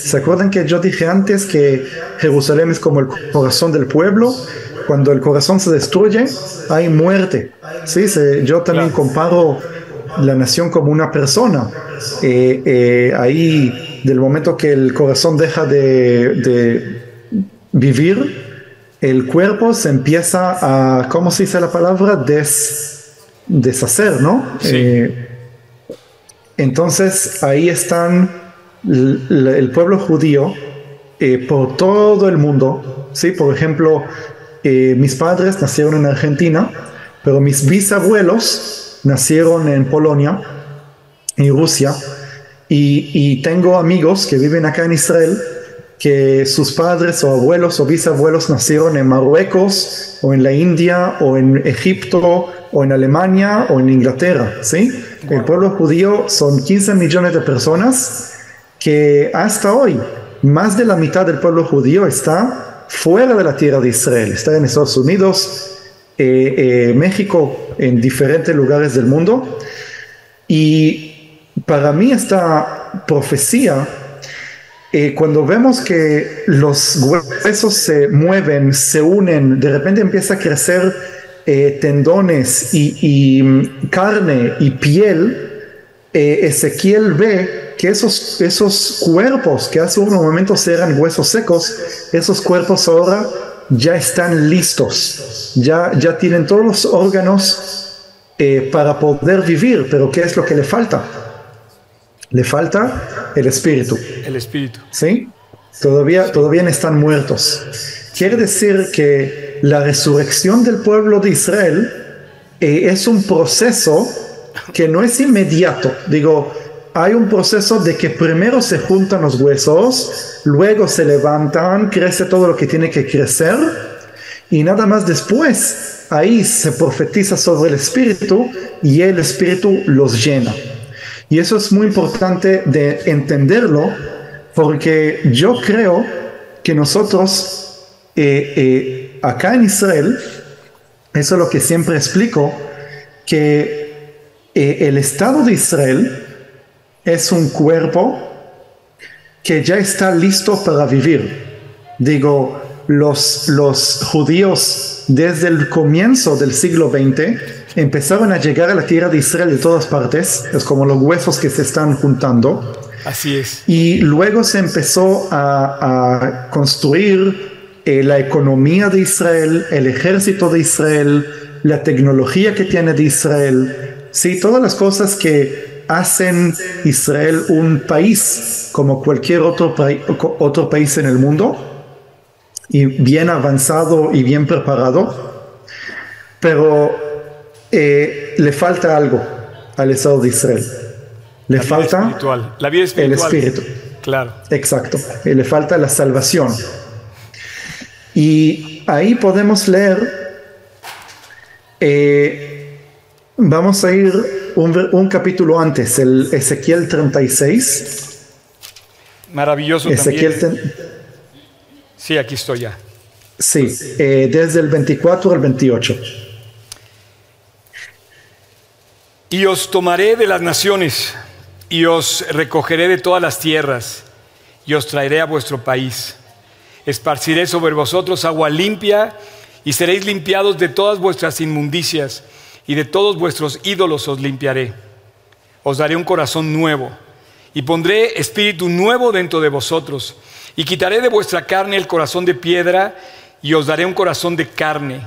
¿Se acuerdan que yo dije antes que Jerusalén es como el corazón del pueblo? Cuando el corazón se destruye, hay muerte. ¿Sí? yo también comparo la nación como una persona. Eh, eh, ahí, del momento que el corazón deja de vivir, el cuerpo se empieza a, ¿cómo se dice la palabra? Des, deshacer, ¿no? Eh, entonces ahí están el, pueblo judío eh, por todo el mundo, ¿sí? Por ejemplo, eh, mis padres nacieron en Argentina, pero mis bisabuelos nacieron en Polonia y Rusia, y, y tengo amigos que viven acá en Israel que sus padres o abuelos o bisabuelos nacieron en Marruecos o en la India o en Egipto o en Alemania o en Inglaterra, ¿sí? El pueblo judío son 15 millones de personas que hasta hoy más de la mitad del pueblo judío está fuera de la tierra de Israel, está en Estados Unidos, eh, eh, México, en diferentes lugares del mundo. Y para mí esta profecía eh, cuando vemos que los huesos se mueven, se unen, de repente empieza a crecer eh, tendones y, mm, carne y piel, Ezequiel ve que esos, esos cuerpos que hace unos momentos eran huesos secos, esos cuerpos ahora ya están listos, ya, ya tienen todos los órganos para poder vivir, pero ¿qué es lo que le falta? Le falta el espíritu. El espíritu. ¿Sí? Todavía, todavía están muertos. Quiere decir que la resurrección del pueblo de Israel eh, es un proceso que no es inmediato. Digo, hay un proceso de que primero se juntan los huesos, luego se levantan, crece todo lo que tiene que crecer y nada más después ahí se profetiza sobre el espíritu y el espíritu los llena. Y eso es muy importante de entenderlo porque yo creo que nosotros eh, eh, acá en Israel, eso es lo que siempre explico, que eh, el Estado de Israel es un cuerpo que ya está listo para vivir. Digo, los, los judíos desde el comienzo del siglo XX empezaron a llegar a la tierra de Israel de todas partes, es como los huesos que se están juntando. Así es. Y luego se empezó a, construir eh, la economía de Israel, el ejército de Israel, la tecnología que tiene de Israel, sí, todas las cosas que hacen Israel un país como cualquier otro, otro país en el mundo, y bien avanzado y bien preparado. Pero eh, le falta algo al Estado de Israel. Le falta espiritual. La vida espiritual. el espíritu. Claro. Exacto. le falta la salvación. Y ahí podemos leer, eh, vamos a ir un, capítulo antes, el Ezequiel 36. Maravilloso Ezequiel también. Sí, aquí estoy ya. Sí, eh, desde el 24 al 28. Y os tomaré de las naciones, y os recogeré de todas las tierras, y os traeré a vuestro país. Esparciré sobre vosotros agua limpia, y seréis limpiados de todas vuestras inmundicias, y de todos vuestros ídolos os limpiaré. Os daré un corazón nuevo, y pondré espíritu nuevo dentro de vosotros, y quitaré de vuestra carne el corazón de piedra, y os daré un corazón de carne,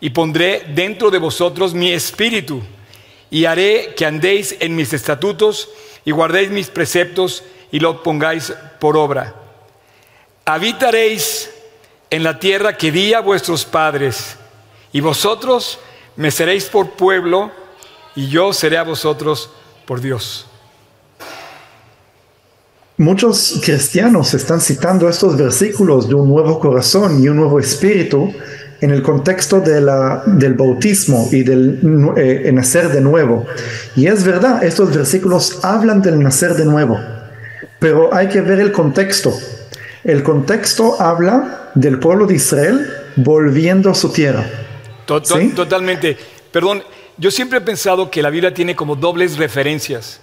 y pondré dentro de vosotros mi espíritu, y haré que andéis en mis estatutos, y guardéis mis preceptos, y lo pongáis por obra. Habitaréis en la tierra que di a vuestros padres, y vosotros me seréis por pueblo, y yo seré a vosotros por Dios. Muchos cristianos están citando estos versículos de un nuevo corazón y un nuevo espíritu en el contexto del bautismo y del eh, nacer de nuevo. Y es verdad, estos versículos hablan del nacer de nuevo, pero hay que ver el contexto. El contexto habla del pueblo de Israel volviendo a su tierra. Totalmente. Perdón, yo siempre he pensado que la Biblia tiene como dobles referencias.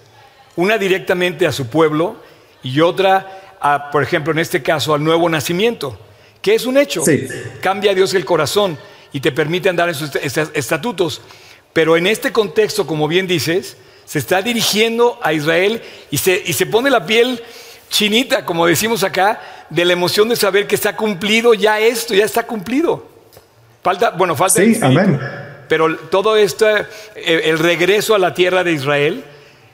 Una directamente a su pueblo y otra, a, por ejemplo, en este caso, al nuevo nacimiento, que es un hecho. Cambia a Dios el corazón y te permite andar en sus estatutos. Pero en este contexto, como bien dices, se está dirigiendo a Israel y se, y se pone la piel chinita, como decimos acá, de la emoción de saber que está cumplido ya esto, ya está cumplido. Falta, bueno, falta sí, amén. pero todo esto, eh, el regreso a la tierra de Israel,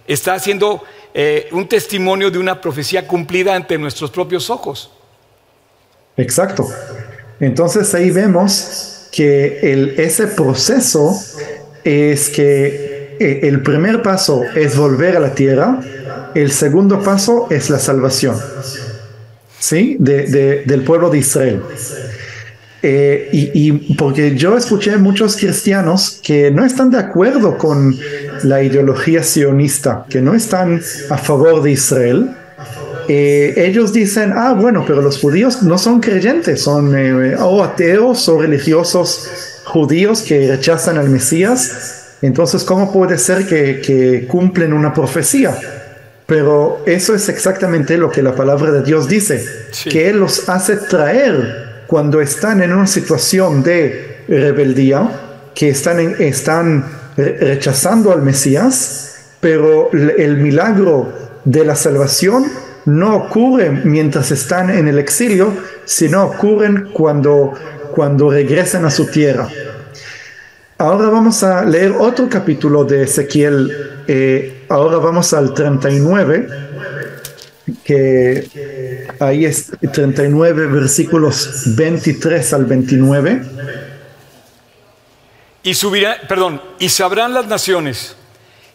está haciendo eh, un testimonio de una profecía cumplida ante nuestros propios ojos. Exacto. Entonces ahí vemos que el, ese proceso es que eh, el primer paso es volver a la tierra, el segundo paso es la salvación, ¿sí? del pueblo de Israel. Eh, y, porque yo escuché muchos cristianos que no están de acuerdo con la ideología sionista, que no están a favor de Israel. Eh, ellos dicen, ah, bueno, pero los judíos no son creyentes, son eh, o ateos o religiosos judíos que rechazan al Mesías. Entonces, ¿cómo puede ser que cumplen una profecía? Pero eso es exactamente lo que la palabra de Dios dice, que Él los hace traer cuando están en una situación de rebeldía, que están, están rechazando al Mesías, pero el milagro de la salvación no ocurre mientras están en el exilio, sino ocurren cuando, cuando regresan a su tierra. Ahora vamos a leer otro capítulo de Ezequiel, eh, ahora vamos al 39 que ahí es 39 versículos 23 al 29. Y subirá, perdón, y sabrán las naciones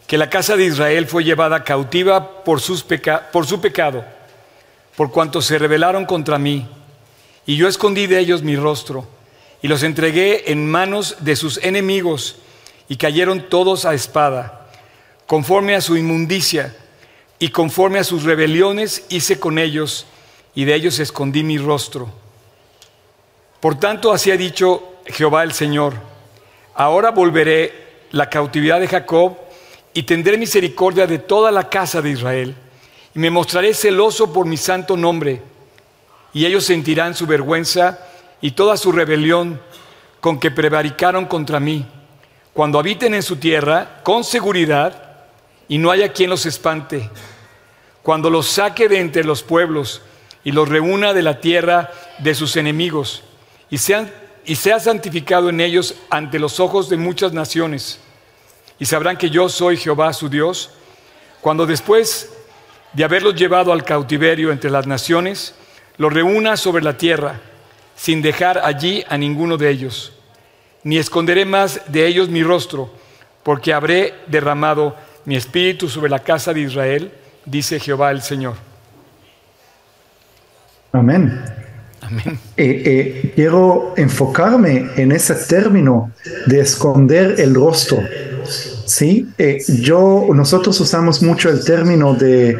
que la casa de Israel fue llevada cautiva por, sus por su pecado, por cuanto se rebelaron contra mí, y yo escondí de ellos mi rostro, y los entregué en manos de sus enemigos, y cayeron todos a espada, conforme a su inmundicia y conforme a sus rebeliones hice con ellos, y de ellos escondí mi rostro. Por tanto, así ha dicho Jehová el Señor, ahora volveré la cautividad de Jacob, y tendré misericordia de toda la casa de Israel, y me mostraré celoso por mi santo nombre, y ellos sentirán su vergüenza y toda su rebelión con que prevaricaron contra mí, cuando habiten en su tierra con seguridad, y no haya quien los espante. Cuando los saque de entre los pueblos y los reúna de la tierra de sus enemigos y, y sea santificado en ellos ante los ojos de muchas naciones. Y sabrán que yo soy Jehová su Dios. Cuando después de haberlos llevado al cautiverio entre las naciones, los reúna sobre la tierra, sin dejar allí a ninguno de ellos. Ni esconderé más de ellos mi rostro, porque habré derramado mi espíritu sobre la casa de Israel, dice Jehová el Señor. Amén. eh, eh, quiero enfocarme en ese término de esconder el rostro. Sí, eh, yo, nosotros usamos mucho el término de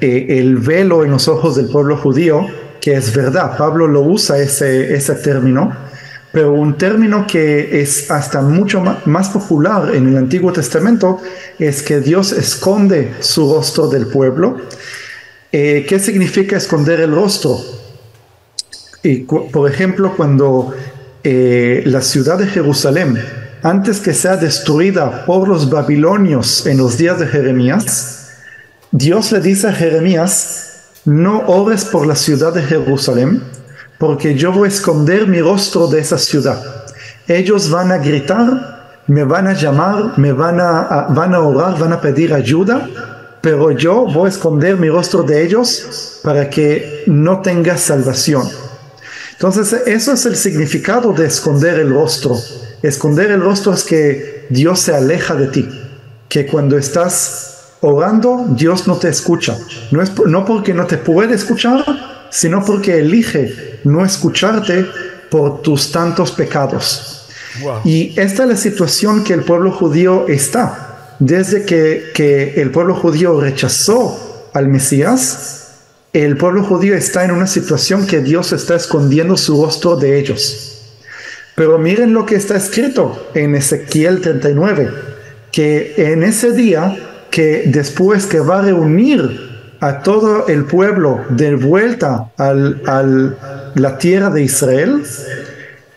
el velo en los ojos del pueblo judío, que es verdad, Pablo lo usa ese, ese término, pero un término que es hasta mucho más popular en el Antiguo Testamento es que Dios esconde su rostro del pueblo. ¿Qué significa esconder el rostro? Por ejemplo, cuando eh, la ciudad de Jerusalén, antes que sea destruida por los babilonios en los días de Jeremías, Dios le dice a Jeremías, no ores por la ciudad de Jerusalén, porque yo voy a esconder mi rostro de esa ciudad. Ellos van a gritar, me van a llamar, me van a, orar, van a pedir ayuda, pero yo voy a esconder mi rostro de ellos para que no tenga salvación. Entonces, eso es el significado de esconder el rostro. Esconder el rostro es que Dios se aleja de ti, que cuando estás orando, Dios no te escucha. No es no porque no te puede escuchar, sino porque elige no escucharte por tus tantos pecados. Y esta es la situación que el pueblo judío está. Desde que, que el pueblo judío rechazó al Mesías, el pueblo judío está en una situación que Dios está escondiendo su rostro de ellos. Pero miren lo que está escrito en Ezequiel 39, que en ese día, que después que va a reunir a todo el pueblo de vuelta a la tierra de Israel,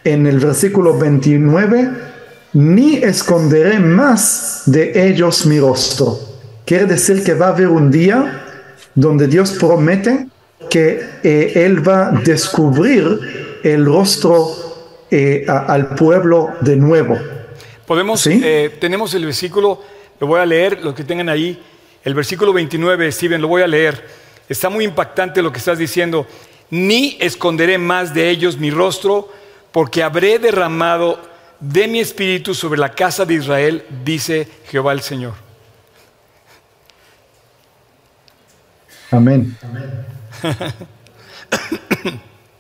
en el versículo 29, ni esconderé más de ellos mi rostro. Quiere decir que va a haber un día donde Dios promete que eh, Él va a descubrir el rostro eh, al pueblo de nuevo. Podemos, eh, tenemos el versículo, lo voy a leer, los que tengan ahí, el versículo 29, Steven, lo voy a leer. Está muy impactante lo que estás diciendo. Ni esconderé más de ellos mi rostro, porque habré derramado de mi espíritu sobre la casa de Israel, dice Jehová el Señor. Amén.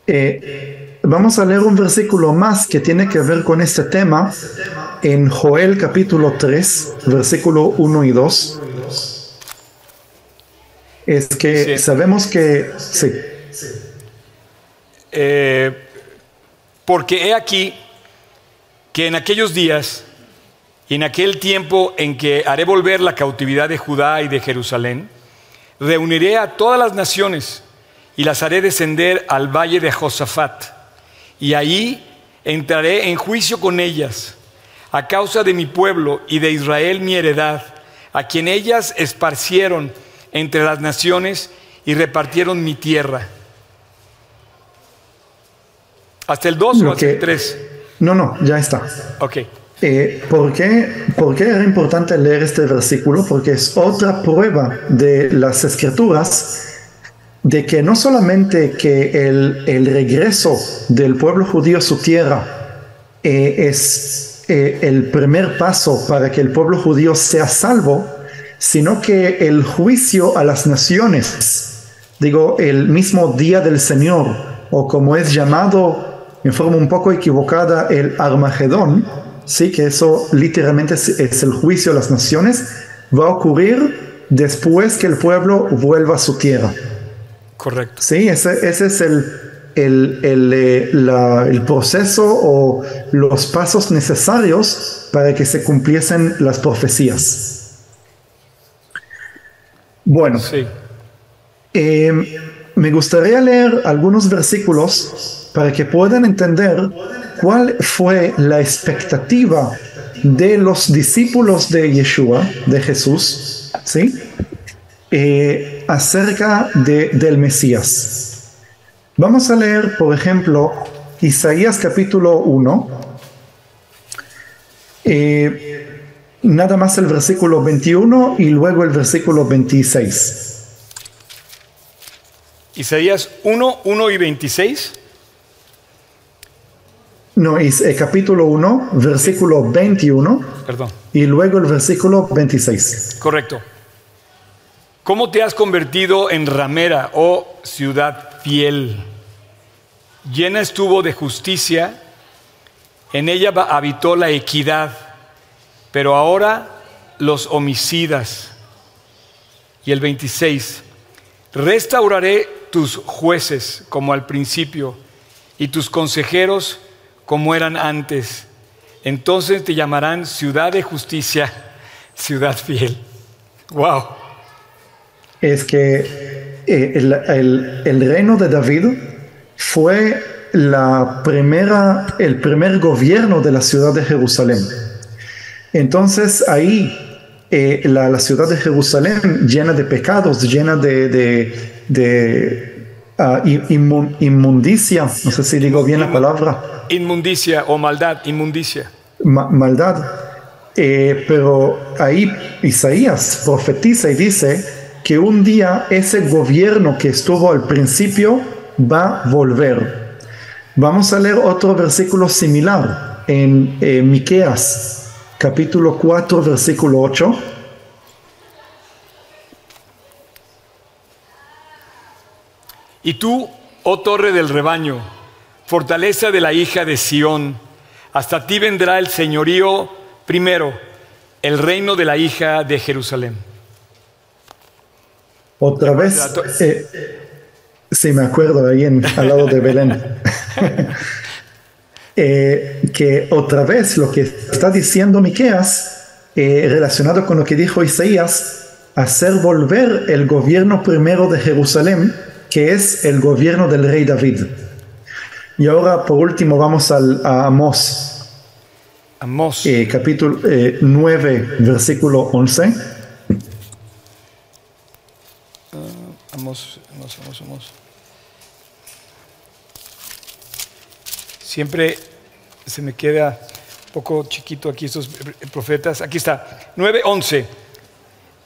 Eh, vamos a leer un versículo más que tiene que ver con este tema en Joel capítulo 3, versículo 1 y 2. Es que sabemos que... Sí. Eh, porque he aquí que en aquellos días y en aquel tiempo en que haré volver la cautividad de Judá y de Jerusalén, Reuniré a todas las naciones y las haré descender al valle de Josafat. Y ahí entraré en juicio con ellas, a causa de mi pueblo y de Israel mi heredad, a quien ellas esparcieron entre las naciones y repartieron mi tierra. ¿Hasta el 2 o hasta el 3? No, no, ya está. Ok. Eh, ¿por, qué, ¿Por qué era importante leer este versículo? Porque es otra prueba de las escrituras de que no solamente que el, el regreso del pueblo judío a su tierra eh, es eh, el primer paso para que el pueblo judío sea salvo, sino que el juicio a las naciones, digo, el mismo día del Señor, o como es llamado en forma un poco equivocada el Armagedón, sí, que eso literalmente es, el juicio de las naciones, va a ocurrir después que el pueblo vuelva a su tierra. Correcto. Sí, ese, ese es el, el, el, eh, el, proceso o los pasos necesarios para que se cumpliesen las profecías. Bueno, sí. Eh, me gustaría leer algunos versículos para que puedan entender cuál fue la expectativa de los discípulos de Yeshua, de Jesús, ¿sí? Eh, acerca de, del Mesías. Vamos a leer, por ejemplo, Isaías capítulo 1, eh, nada más el versículo 21 y luego el versículo 26. Isaías 1, 1 y 26. No, es el capítulo 1, versículo 21. Perdón. Y luego el versículo 26. Correcto. ¿Cómo te has convertido en ramera, oh ciudad fiel? llena estuvo de justicia, en ella habitó la equidad, pero ahora los homicidas. Y el 26, restauraré tus jueces como al principio y tus consejeros como eran antes. Entonces te llamarán ciudad de justicia, ciudad fiel. Wow. Es que eh, el, reino de David fue la primera, el primer gobierno de la ciudad de Jerusalén. Entonces ahí eh, la, ciudad de Jerusalén llena de pecados, llena de, de, ah, inmundicia, no sé si digo bien la palabra. Inmundicia o maldad, inmundicia. maldad. Eh, pero ahí Isaías profetiza y dice que un día ese gobierno que estuvo al principio va a volver. Vamos a leer otro versículo similar en eh, Miqueas capítulo 4, versículo 8. Y tú, oh torre del rebaño, fortaleza de la hija de Sión, hasta ti vendrá el señorío primero, el reino de la hija de Jerusalén. Otra vez, eh, sí me acuerdo ahí en, al lado de Belén. Eh, que otra vez lo que está diciendo Miqueas, eh, relacionado con lo que dijo Isaías, hacer volver el gobierno primero de Jerusalén, que es el gobierno del rey David. Y ahora, por último, vamos al, a Amós. Amós. Eh, capítulo 9, versículo 11. Amós, Amós, Amós, Amós. Siempre se me queda un poco chiquito aquí estos profetas. Aquí está, 9.11.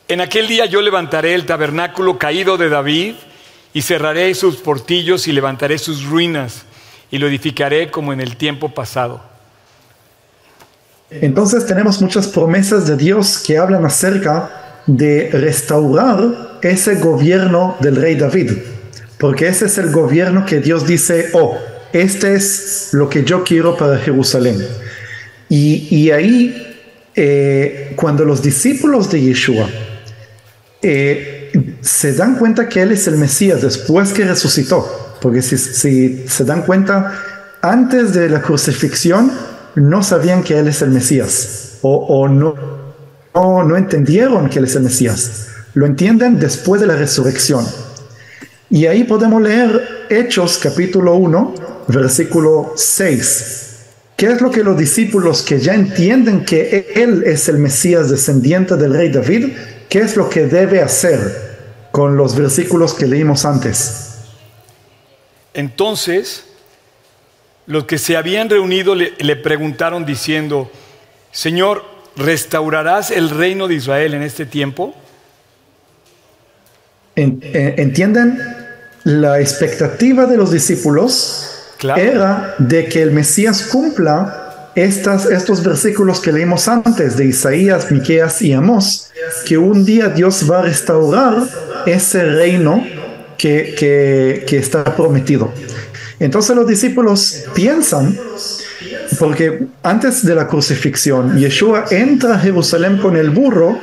En aquel día yo levantaré el tabernáculo caído de David y cerraré sus portillos y levantaré sus ruinas y lo edificaré como en el tiempo pasado. Entonces tenemos muchas promesas de Dios que hablan acerca de restaurar ese gobierno del rey David, porque ese es el gobierno que Dios dice, oh, este es lo que yo quiero para Jerusalén. Y, ahí, eh, cuando los discípulos de Yeshua eh, se dan cuenta que Él es el Mesías después que resucitó, porque si, se dan cuenta, antes de la crucifixión no sabían que Él es el Mesías, o, no, no, no entendieron que Él es el Mesías. Lo entienden después de la resurrección. Y ahí podemos leer Hechos capítulo 1, versículo 6. ¿Qué es lo que los discípulos que ya entienden que Él es el Mesías descendiente del rey David, qué es lo que debe hacer con los versículos que leímos antes? Entonces, los que se habían reunido le, preguntaron diciendo, Señor, ¿restaurarás el reino de Israel en este tiempo? Eh, ¿Entienden? La expectativa de los discípulos era de que el Mesías cumpla estos versículos que leímos antes de Isaías, Miqueas y Amós, que un día Dios va a restaurar ese reino que está prometido. Entonces los discípulos piensan, porque antes de la crucifixión, Yeshua entra a Jerusalén con el burro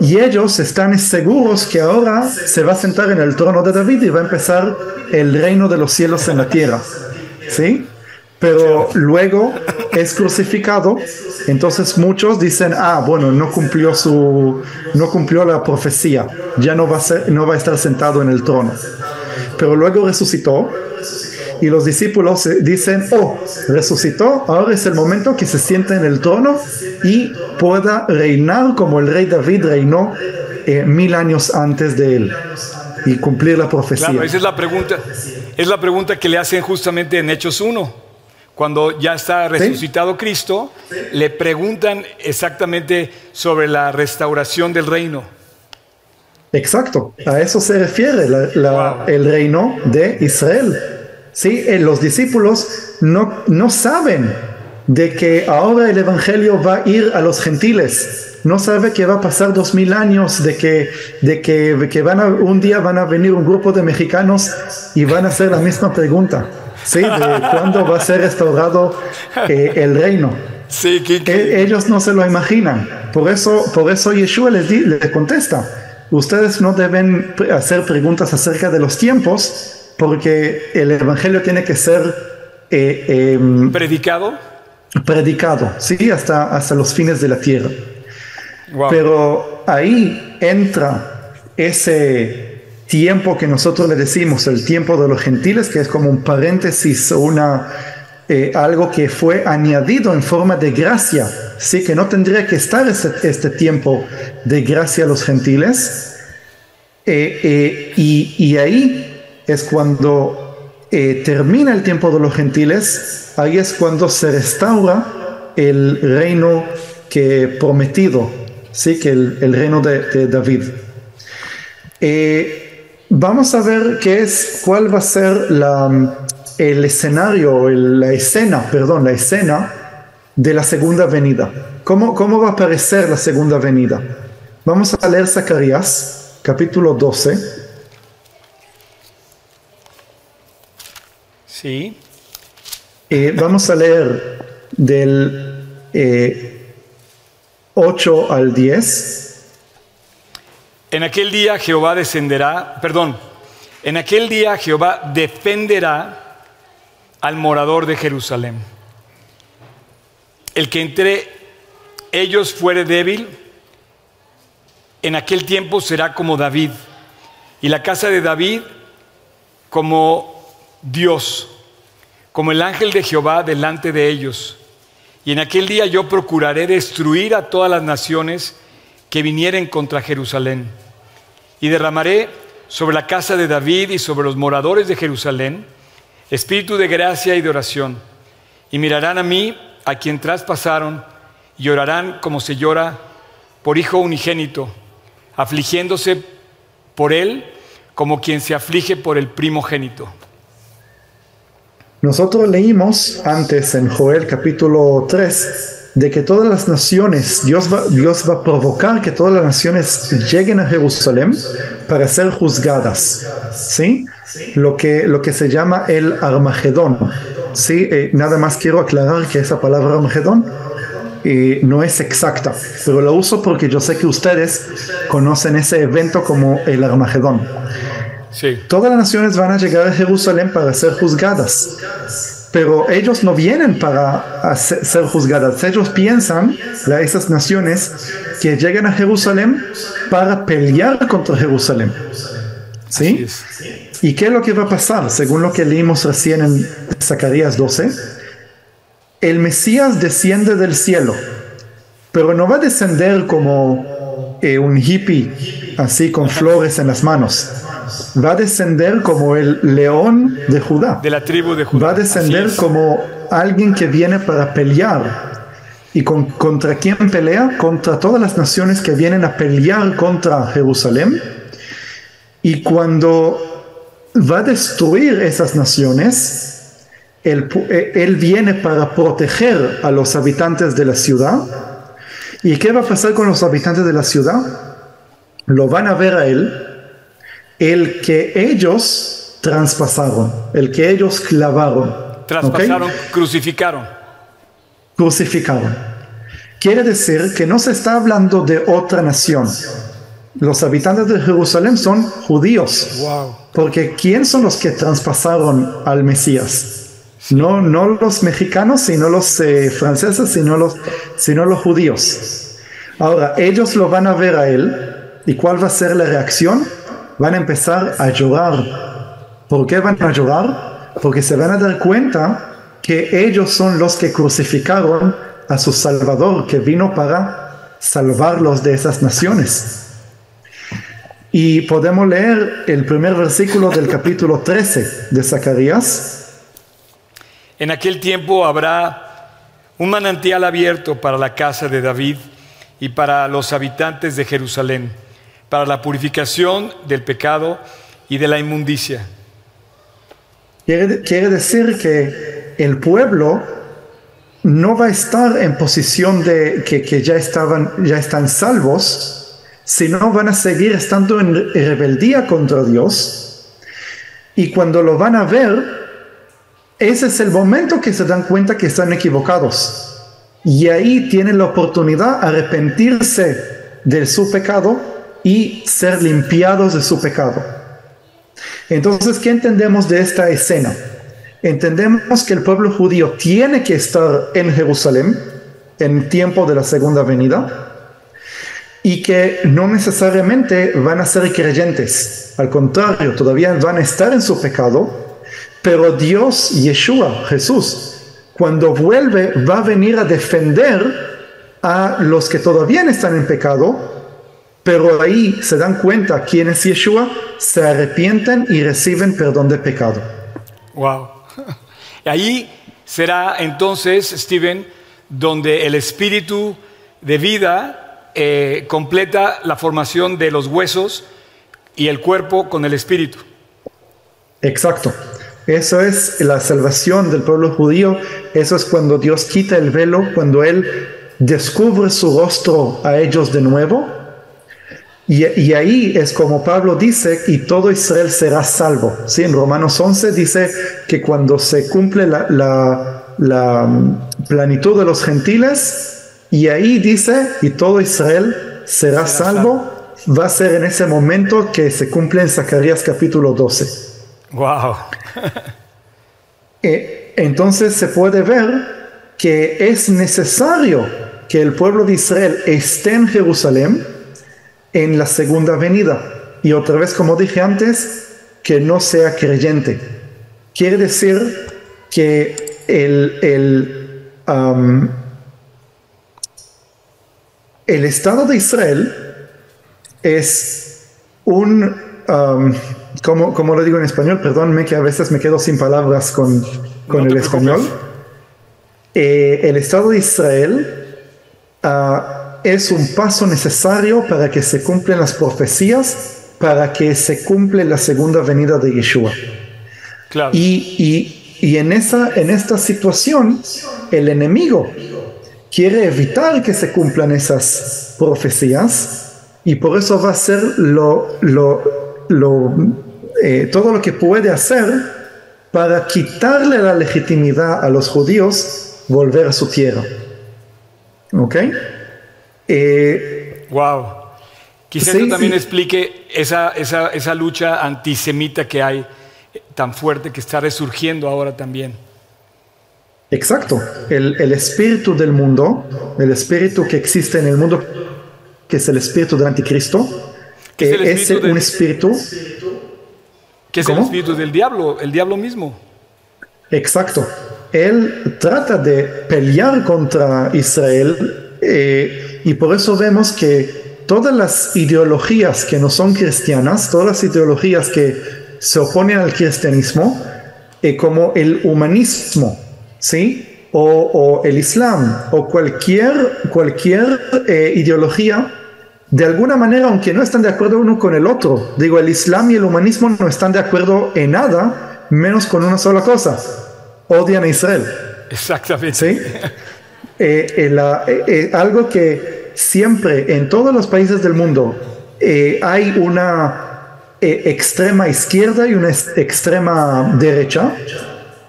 y ellos están seguros que ahora se va a sentar en el trono de David y va a empezar el reino de los cielos en la tierra. ¿Sí? Pero luego es crucificado, entonces muchos dicen, ah, bueno, no cumplió su, no cumplió la profecía, ya no va a ser, no va a estar sentado en el trono. Pero luego resucitó y los discípulos dicen, oh, resucitó, ahora es el momento que se sienta en el trono y pueda reinar como el rey David reinó eh, mil años antes de él y cumplir la profecía. Claro, esa es la pregunta. Es la pregunta que le hacen justamente en Hechos 1. Cuando ya está resucitado Cristo, le preguntan exactamente sobre la restauración del reino. Exacto, a eso se refiere el reino de Israel. Sí, eh, los discípulos no, no saben de que ahora el Evangelio va a ir a los gentiles. No sabe que va a pasar dos mil años, de que, de que, que van a, un día van a venir un grupo de mexicanos y van a hacer la misma pregunta. ¿sí? De cuándo va a ser restaurado eh, el reino. Sí, que, E- Ellos no se lo imaginan. Por eso, por eso Yeshua les, di- les contesta, ustedes no deben hacer preguntas acerca de los tiempos, porque el Evangelio tiene que ser eh, em, predicado. predicado, ¿sí? Hasta, hasta los fines de la tierra. Pero ahí entra ese tiempo que nosotros le decimos, el tiempo de los gentiles, que es como un paréntesis o una, eh, algo que fue añadido en forma de gracia, sí, que no tendría que estar este, este tiempo de gracia a los gentiles. Eh, eh, y, y ahí es cuando termina el tiempo de los gentiles, ahí es cuando se restaura el reino que prometido, sí, que el, el reino de, de David. Eh, vamos a ver qué es, cuál va a ser la, el escenario, el- la escena, perdón, la escena de la segunda venida. ¿Cómo, ¿Cómo va a aparecer la segunda venida? Vamos a leer Zacarías, capítulo 12. Sí. Eh, vamos a leer del eh, 8 al 10. En aquel día Jehová descenderá, perdón, en aquel día Jehová defenderá al morador de Jerusalén. El que entre ellos fuere débil, en aquel tiempo será como David, y la casa de David como Dios, como el ángel de Jehová delante de ellos. Y en aquel día yo procuraré destruir a todas las naciones que vinieren contra Jerusalén. Y derramaré sobre la casa de David y sobre los moradores de Jerusalén espíritu de gracia y de oración. Y mirarán a mí, a quien traspasaron, y llorarán como se llora por hijo unigénito, afligiéndose por él como quien se aflige por el primogénito. Nosotros leímos antes en Joel capítulo 3 de que todas las naciones, Dios va, Dios va a provocar que todas las naciones lleguen a Jerusalén para ser juzgadas. ¿Sí? Lo que, lo que se llama el Armagedón. ¿Sí? Eh, nada más quiero aclarar que esa palabra Armagedón eh, no es exacta, pero la uso porque yo sé que ustedes conocen ese evento como el Armagedón. Sí, Todas las naciones van a llegar a Jerusalén para ser juzgadas, pero ellos no vienen para ser juzgadas. Ellos piensan, la- esas naciones, que llegan a Jerusalén para pelear contra Jerusalén. ¿Sí? ¿Y qué es lo que va a pasar? Según lo que leímos recién en Zacarías 12, el Mesías desciende del cielo, pero no va a descender como eh, un hippie, así con flores en las manos. Va a descender como el león de Judá. De la tribu de Judá. Va a descender como alguien que viene para pelear. ¿Y con- contra quién pelea? Contra todas las naciones que vienen a pelear contra Jerusalén. Y cuando va a destruir esas naciones, él, eh, él viene para proteger a los habitantes de la ciudad. ¿Y qué va a pasar con los habitantes de la ciudad? Lo van a ver a él, el que ellos traspasaron, el que ellos clavaron. crucificaron. Crucificaron. Quiere decir que no se está hablando de otra nación. Los habitantes de Jerusalén son judíos. Wow. Porque ¿quién son los que traspasaron al Mesías? No, no los mexicanos, sino los eh, franceses, sino los, sino los judíos. Ahora, ellos lo van a ver a él. ¿Y cuál va a ser la reacción? Van a empezar a llorar. ¿Por qué van a llorar? Porque se van a dar cuenta que ellos son los que crucificaron a su Salvador, que vino para salvarlos de esas naciones. Y podemos leer el primer versículo del capítulo 13 de Zacarías. En aquel tiempo habrá un manantial abierto para la casa de David y para los habitantes de Jerusalén, para la purificación del pecado y de la inmundicia. Quiere, quiere decir que el pueblo no va a estar en posición de que, que ya, estaban, ya están salvos, sino van a seguir estando en rebeldía contra Dios. Y cuando lo van a ver, ese es el momento que se dan cuenta que están equivocados. Y ahí tienen la oportunidad de arrepentirse de su pecado y ser limpiados de su pecado. Entonces, ¿qué entendemos de esta escena? Entendemos que el pueblo judío tiene que estar en Jerusalén en tiempo de la segunda venida y que no necesariamente van a ser creyentes. Al contrario, todavía van a estar en su pecado, pero Dios, Yeshua, Jesús, cuando vuelve va a venir a defender a los que todavía están en pecado, pero ahí se dan cuenta quién es Yeshua, se arrepienten y reciben perdón de pecado. Wow. Ahí será entonces, Steven, donde el espíritu de vida eh, completa la formación de los huesos y el cuerpo con el espíritu. Exacto. Eso es la salvación del pueblo judío. Eso es cuando Dios quita el velo, cuando Él descubre su rostro a ellos de nuevo. Y, ahí es como Pablo dice, y todo Israel será salvo. ¿Sí? En Romanos 11 dice que cuando se cumple la, la mm, planitud de los gentiles, y ahí dice, y todo Israel será, salvo, va a ser en ese momento que se cumple en Zacarías capítulo 12. Wow. Eh, entonces se puede ver que es necesario que el pueblo de Israel esté en Jerusalén en la segunda venida. Y otra vez, como dije antes, que no sea creyente. Quiere decir que el, el, el Estado de Israel es un como, como lo digo en español, perdónme que a veces me quedo sin palabras con, con el español. Eh, el Estado de Israel ah, es un paso necesario para que se cumplan las profecías, para que se cumple la segunda venida de Yeshua. Claro. Y, y, y en, esa, en esta situación, el enemigo quiere evitar que se cumplan esas profecías y por eso va a ser lo, lo, lo eh, todo lo que puede hacer para quitarle la legitimidad a los judíos volver a su tierra. ¿Ok? Eh, wow. Quizás también explique esa, esa, esa, lucha antisemita que hay eh, tan fuerte que está resurgiendo ahora también. Exacto. El, el espíritu del mundo, el espíritu que existe en el mundo, que es el espíritu del anticristo, es, es un espíritu que es el espíritu del diablo, el diablo mismo. Exacto. Él trata de pelear contra Israel eh, y por eso vemos que todas las ideologías que no son cristianas, todas las ideologías que se oponen al cristianismo, eh, como el humanismo, ¿sí? O, el islam, o cualquier, cualquier eh, ideología de alguna manera, aunque no están de acuerdo uno con el otro, digo, el Islam y el humanismo no están de acuerdo en nada, menos con una sola cosa, odian a Israel. Exactamente. ¿Sí? Eh, eh, eh, algo que siempre en todos los países del mundo hay una extrema izquierda y una extrema derecha,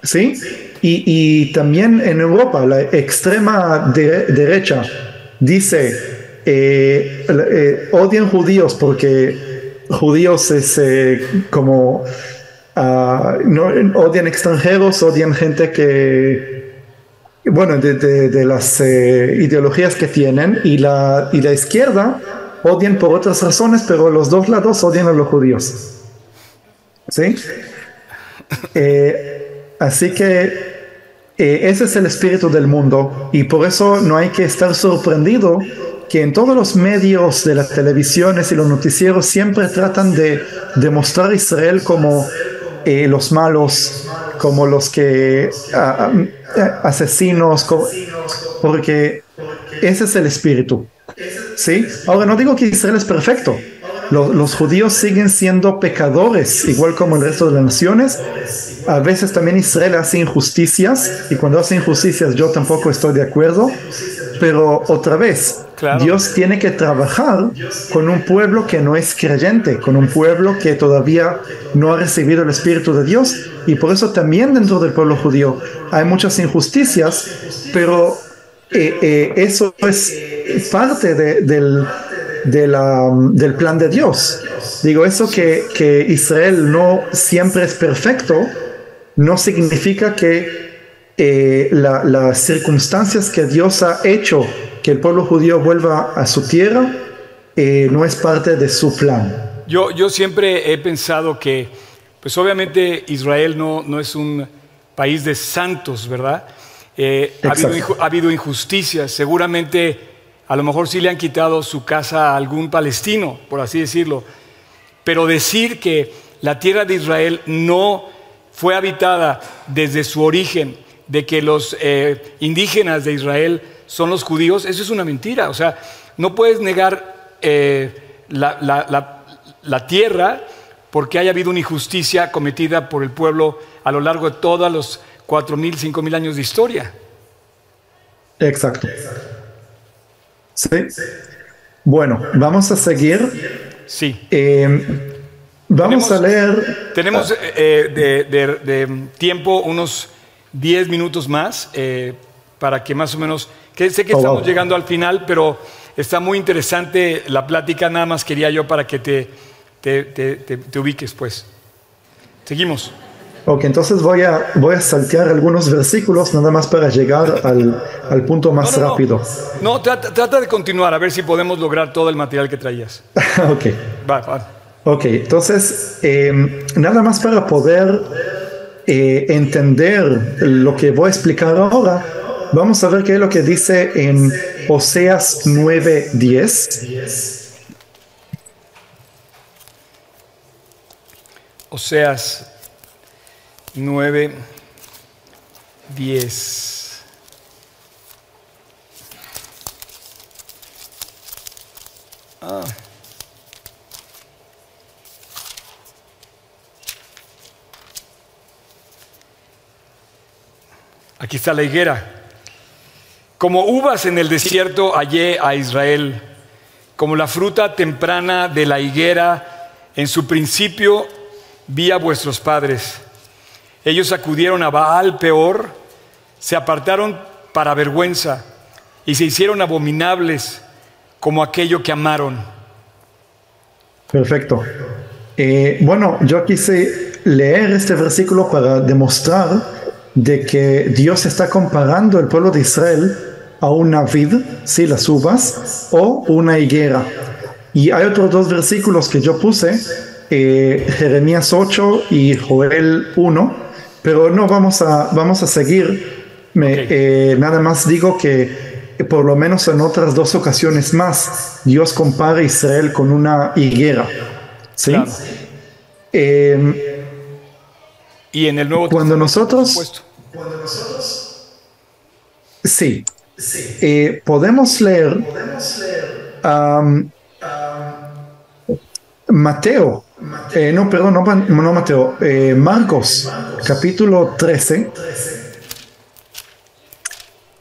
¿sí? Y, también en Europa, la extrema derecha dice odian judíos porque judíos es como ah, odian extranjeros, odian gente que bueno, de, las ideologías que tienen y la, y la izquierda odian por otras razones, pero los dos lados odian a los judíos. ¿Sí? así que ese es el espíritu del mundo y por eso no hay que estar sorprendido que en todos los medios de las televisiones y los noticieros siempre tratan de demostrar a Israel como eh, los malos, como los que asesinos, porque ese es el espíritu. ¿Sí? Ahora no digo que Israel es perfecto. Los, los, judíos siguen siendo pecadores, igual como el resto de las naciones. A veces también Israel hace injusticias y cuando hace injusticias yo tampoco estoy de acuerdo. Pero otra vez, Dios tiene que trabajar con un pueblo que no es creyente, con un pueblo que todavía no ha recibido el Espíritu de Dios. Y por eso también dentro del pueblo judío hay muchas injusticias, pero eh, eh, eso es parte del, del plan de Dios. Digo, eso que, Israel no siempre es perfecto, no significa que eh, las circunstancias que Dios ha hecho que el pueblo judío vuelva a su tierra eh, no es parte de su plan. Yo, yo siempre he pensado que, pues obviamente Israel no, no es un país de santos, ¿verdad? Eh, ha, habido, ha habido injusticias, seguramente a lo mejor sí le han quitado su casa a algún palestino, por así decirlo, pero decir que la tierra de Israel no fue habitada desde su origen, de que los eh, indígenas de Israel son los judíos, eso es una mentira. O sea, no puedes negar eh, la, tierra porque haya habido una injusticia cometida por el pueblo a lo largo de todos los 4.000, 5.000 años de historia. Exacto. Sí. Bueno, vamos a seguir. Sí. Eh, vamos a leer. Tenemos de, tiempo unos 10 minutos más eh, para que más o menos, que sé que oh, estamos llegando al final, pero está muy interesante la plática, nada más quería yo para que te, te, ubiques pues. Seguimos. Ok, entonces voy a, voy a saltear algunos versículos nada más para llegar al, al punto más rápido. No, trata, de continuar, a ver si podemos lograr todo el material que traías. ok. Va, va. Ok, entonces, eh, nada más para poder eh, entender lo que voy a explicar ahora, vamos a ver qué es lo que dice en Oseas 9:10. Oseas 9:10. Ah. Aquí está la higuera. Como uvas en el desierto hallé a Israel, como la fruta temprana de la higuera, en su principio vi a vuestros padres. Ellos acudieron a Baal peor, se apartaron para vergüenza y se hicieron abominables como aquello que amaron. Perfecto. Eh, bueno, yo quise leer este versículo para demostrar de que Dios está comparando el pueblo de Israel a una vid, sí, las uvas, o una higuera. Y hay otros dos versículos que yo puse, eh, Jeremías 8 y Joel 1, pero no vamos a, vamos a seguir. Me, eh, nada más digo que por lo menos en otras dos ocasiones más, Dios compara a Israel con una higuera. ¿sí? Eh, y en el Nuevo Cuando nosotros Sí. Eh, podemos leer Mateo, eh, no, perdón, no, Mateo, eh, Marcos, capítulo 13,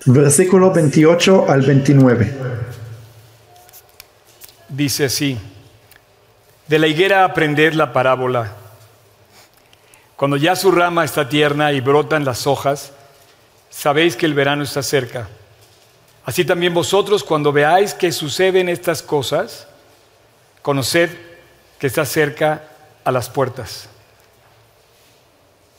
versículo 28 al 29. Dice así, de la higuera aprender la parábola cuando ya su rama está tierna y brotan las hojas, sabéis que el verano está cerca. Así también vosotros, cuando veáis que suceden estas cosas, conoced que está cerca a las puertas.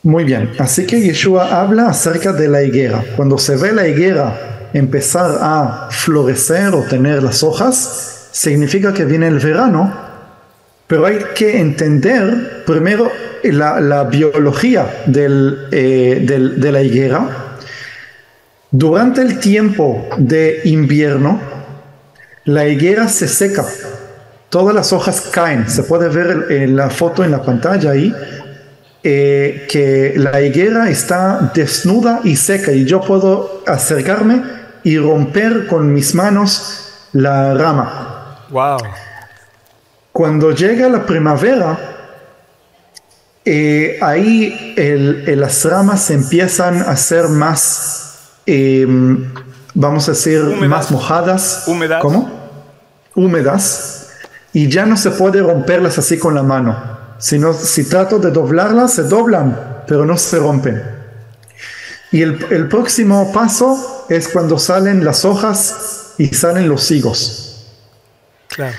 Muy bien, así que Yeshua habla acerca de la higuera. Cuando se ve la higuera empezar a florecer o tener las hojas, significa que viene el verano pero hay que entender primero la, biología eh, del, de la higuera. Durante el tiempo de invierno, la higuera se seca, todas las hojas caen. Se puede ver en la foto en la pantalla ahí eh, que la higuera está desnuda y seca y yo puedo acercarme y romper con mis manos la rama. Wow. Cuando llega la primavera, eh, ahí las ramas empiezan a ser más, em, vamos a decir, más mojadas. Húmedas. ¿Cómo? Húmedas. Y ya no se puede romperlas así con la mano. Sino, si trato de doblarlas, se doblan, pero no se rompen. Y el, el próximo paso es cuando salen las hojas y salen los higos. Claro.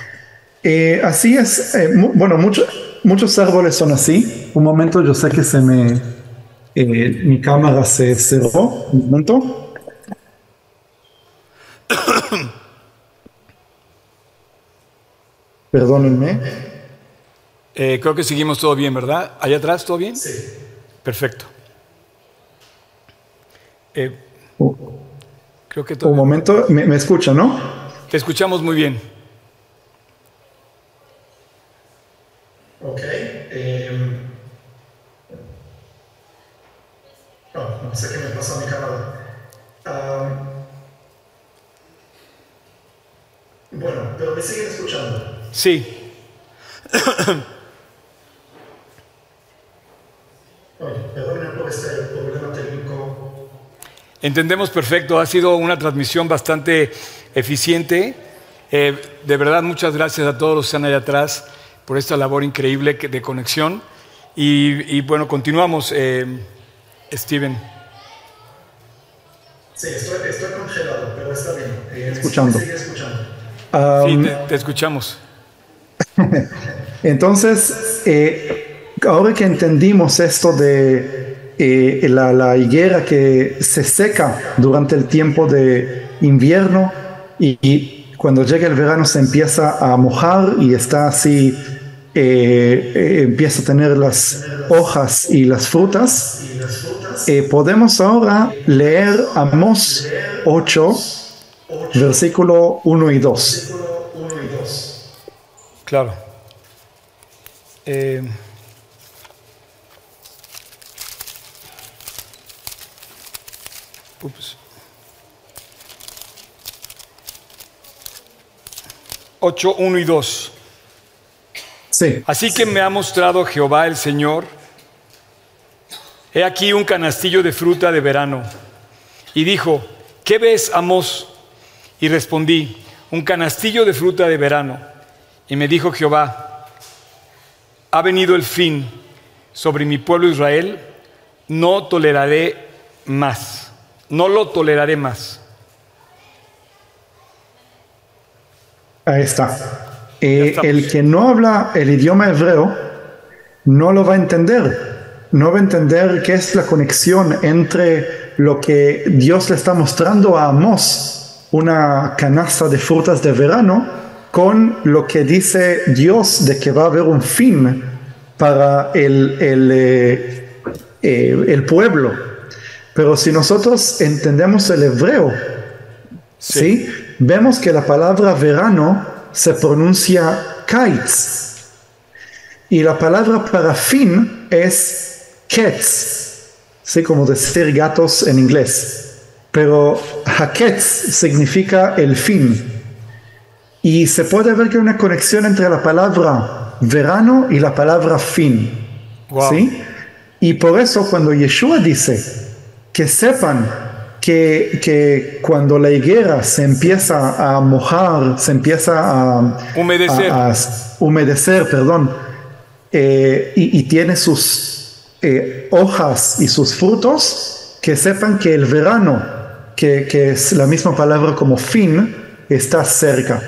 Eh, así es, eh, mu- bueno, mucho- muchos árboles son así. Un momento, yo sé que se me, eh, mi cámara se cerró. Un momento. Perdónenme. Eh, creo que seguimos todo bien, ¿verdad? ¿Allá atrás todo bien? Sí. Perfecto. Eh, creo que todo un momento, me, me escucha, ¿no? Te escuchamos muy bien. Ok. No sé qué me pasó a mi cámara. bueno, pero me siguen escuchando. Sí. Perdónenme por este problema técnico. Entendemos perfecto, ha sido una transmisión bastante eficiente. Eh, de verdad, muchas gracias a todos los que están allá atrás por esta labor increíble de conexión. Y, y bueno, continuamos, eh, Steven. Sí, estoy, estoy congelado, pero está bien. escuchando. Sí, Um, te, te escuchamos. Entonces, eh, ahora que entendimos esto de eh, la, la higuera que se seca durante el tiempo de invierno y, y cuando llega el verano se empieza a mojar y está así, eh, eh, empieza a tener las hojas y las frutas, eh, podemos ahora leer Amós 8, versículo 1 y 2. Claro. Eh, ups. Ocho, uno y dos. Sí. Así que me ha mostrado Jehová el Señor. He aquí un canastillo de fruta de verano. Y dijo, ¿qué ves, Amos? Y respondí, un canastillo de fruta de verano. Y me dijo Jehová, ha venido el fin sobre mi pueblo Israel, no toleraré más, no lo toleraré más. Ahí está. Eh, el que no habla el idioma hebreo no lo va a entender. No va a entender qué es la conexión entre lo que Dios le está mostrando a Amós, una canasta de frutas de verano, con lo que dice Dios de que va a haber un fin para el, el, eh, eh, el pueblo. Pero si nosotros entendemos el hebreo, ¿sí? Vemos que la palabra verano se pronuncia kites y la palabra para fin es cats, ¿sí? como decir gatos en inglés. Pero haketz significa el fin. Y se puede ver que hay una conexión entre la palabra verano y la palabra fin. Wow. ¿sí? Y por eso cuando Yeshua dice que sepan que, que cuando la higuera se empieza a mojar, se empieza a Humedecer. a- a humedecer, perdón, eh, y, y tiene sus eh, hojas y sus frutos, que sepan que el verano, que, que es la misma palabra como fin, está cerca.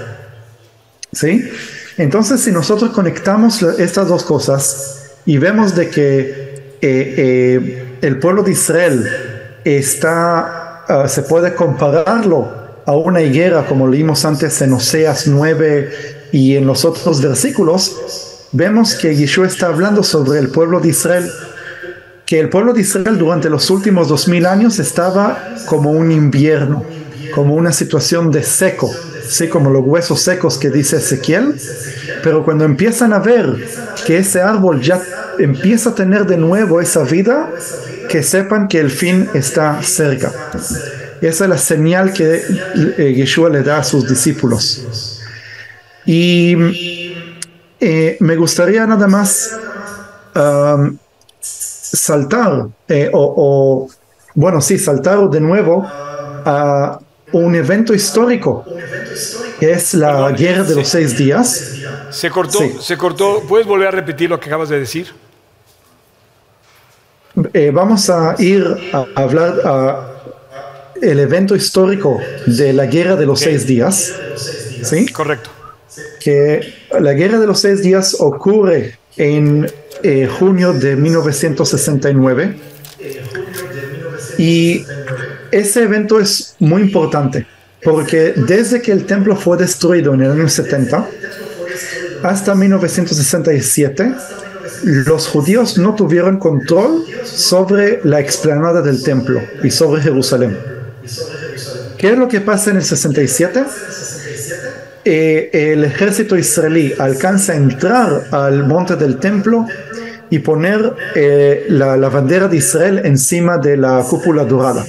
¿Sí? Entonces, si nosotros conectamos estas dos cosas y vemos de que eh, eh, el pueblo de Israel está, ah, se puede compararlo a una higuera, como leímos antes en Oseas 9 y en los otros versículos, vemos que Yeshua está hablando sobre el pueblo de Israel, que el pueblo de Israel durante los últimos dos mil años estaba como un invierno, como una situación de seco, sí, como los huesos secos que dice Ezequiel, pero cuando empiezan a ver que ese árbol ya empieza a tener de nuevo esa vida, que sepan que el fin está cerca. Esa es la señal que eh, Yeshua le da a sus discípulos. Y eh, me gustaría nada más um, saltar, eh, o, o, bueno, sí, saltar de nuevo a un evento histórico, que es la Perdón, guerra de sí. los seis días. Se cortó, Sí. se cortó. ¿Puedes volver a repetir lo que acabas de decir? Eh, vamos a ir a hablar a el evento histórico de la guerra de los seis días. ¿Sí? Correcto. que la guerra de los seis días ocurre en eh, junio de 1969 y ese evento es muy importante porque desde que el templo fue destruido en el año 70 hasta 1967 los judíos no tuvieron control sobre la explanada del templo y sobre Jerusalén. ¿Qué es lo que pasa en el 67? eh, el ejército israelí alcanza a entrar al monte del templo y poner eh, la, la bandera de Israel encima de la cúpula dorada.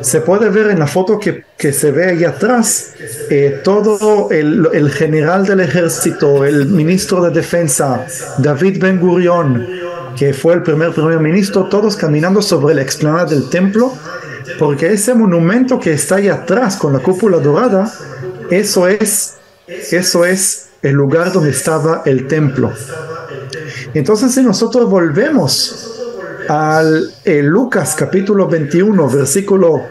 Se puede ver en la foto que, que se ve ahí atrás eh, todo el, el general del ejército, el ministro de defensa, David Ben Gurion, que fue el primer primer ministro, todos caminando sobre la explanada del templo, porque ese monumento que está ahí atrás con la cúpula dorada, eso es, eso es el lugar donde estaba el templo. Entonces, si nosotros volvemos al eh, Lucas capítulo 21, versículo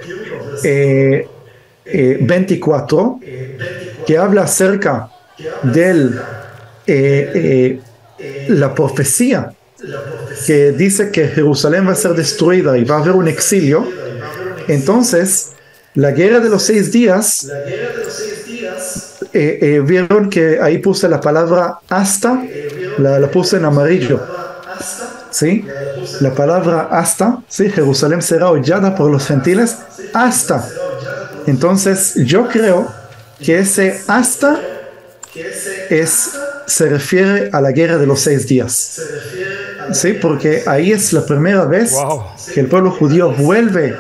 eh, eh, 24, que habla acerca del eh, eh, la profecía que dice que Jerusalén va a ser destruida y va a haber un exilio, entonces la guerra de los seis días, eh, eh, vieron que ahí puse la palabra hasta, la, la puse en amarillo. ¿Sí? La palabra hasta, ¿sí? Jerusalén será hollada por los gentiles hasta. Entonces, yo creo que ese hasta es, se refiere a la guerra de los seis días. Sí, porque ahí es la primera vez Wow. que el pueblo judío vuelve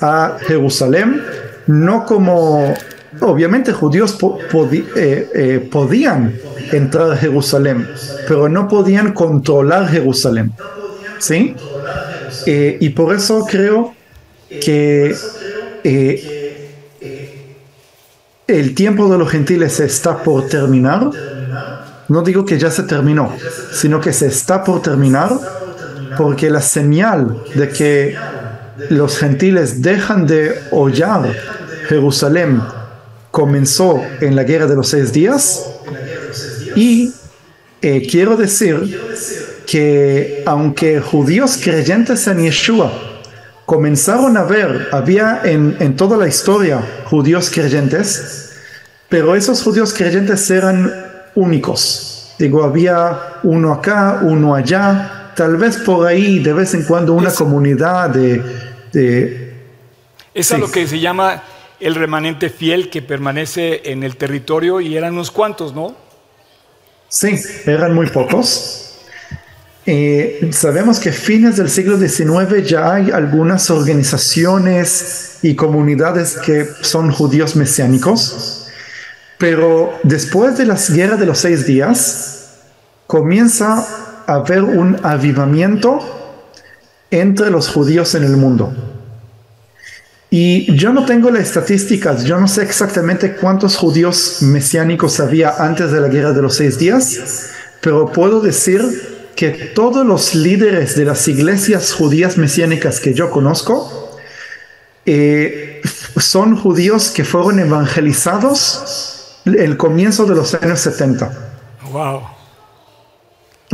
a Jerusalén, no como, obviamente judíos eh, eh, podían entrar a Jerusalén, pero no podían controlar Jerusalén. ¿Sí? Eh, y por eso creo que el tiempo de los gentiles está por terminar. No digo que ya se terminó, sino que se está por terminar porque la señal de que los gentiles dejan de hollar Jerusalén comenzó en la guerra de los seis días y eh, quiero decir que aunque judíos creyentes en Yeshua comenzaron a ver, había en, en toda la historia judíos creyentes, pero esos judíos creyentes eran únicos. Digo, había uno acá, uno allá, tal vez por ahí de vez en cuando una Es- comunidad de, de- Es a lo que se llama el remanente fiel que permanece en el territorio y eran unos cuantos, ¿no? Sí, eran muy pocos. Eh, sabemos que fines del siglo XIX ya hay algunas organizaciones y comunidades que son judíos mesiánicos, pero después de las guerras de los seis días comienza a haber un avivamiento entre los judíos en el mundo. Y yo no tengo las estadísticas, yo no sé exactamente cuántos judíos mesiánicos había antes de la guerra de los seis días, pero puedo decir que todos los líderes de las iglesias judías mesiánicas que yo conozco eh, son judíos que fueron evangelizados el comienzo de los años 70. Wow.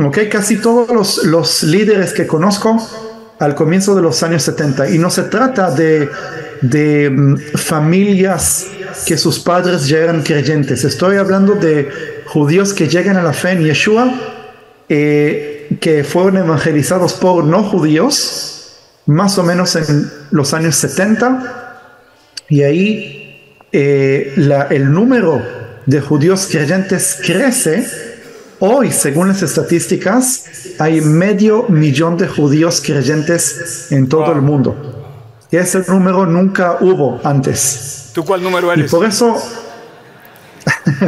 Ok, casi todos los, los líderes que conozco al comienzo de los años 70. Y no se trata de, de mm, familias que sus padres ya eran creyentes. Estoy hablando de judíos que llegan a la fe en Yeshua, eh, que fueron evangelizados por no judíos, más o menos en los años 70. Y ahí eh, la- el número de judíos creyentes crece. Hoy, según las estadísticas, hay medio millón de judíos creyentes en todo Wow. el mundo. Y ese número nunca hubo antes. ¿Tú cuál número Y eres? por eso,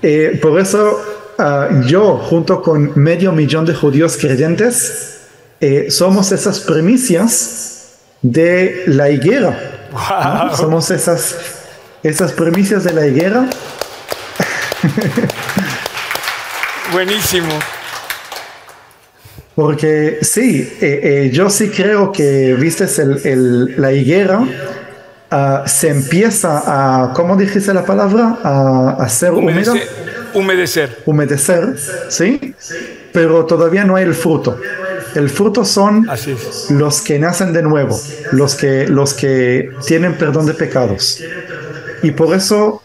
eh, por eso ah, yo, junto con medio millón de judíos creyentes, eh, somos esas primicias de la higuera Somos esas, esas premisas de la higuera. Buenísimo. Porque sí, eh, eh, yo sí creo que, viste, el, la higuera ah, se empieza a, ¿cómo dijiste la palabra? A, a ser húmeda. Humedecer. Humedecer, ¿sí? Pero todavía no hay el fruto. El fruto son los que nacen de nuevo, los que, los que tienen perdón de pecados. Y por eso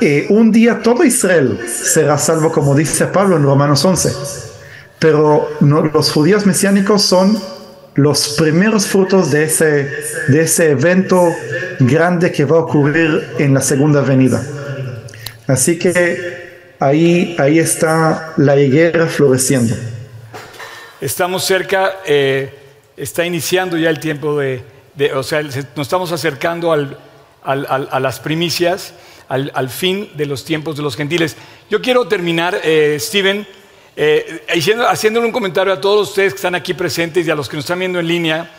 eh, un día todo Israel será salvo, como dice Pablo en Romanos 11. Pero los judíos mesiánicos son los primeros frutos de ese, de ese evento grande que va a ocurrir en la segunda venida. Así que ahí, ahí está la higuera floreciendo. Estamos cerca, eh, está iniciando ya el tiempo de, o sea, nos estamos acercando al, a las primicias, al, fin de los tiempos de los gentiles. Yo quiero terminar, eh, Steven, eh, haciéndole un comentario a todos ustedes que están aquí presentes y a los que nos están viendo en línea.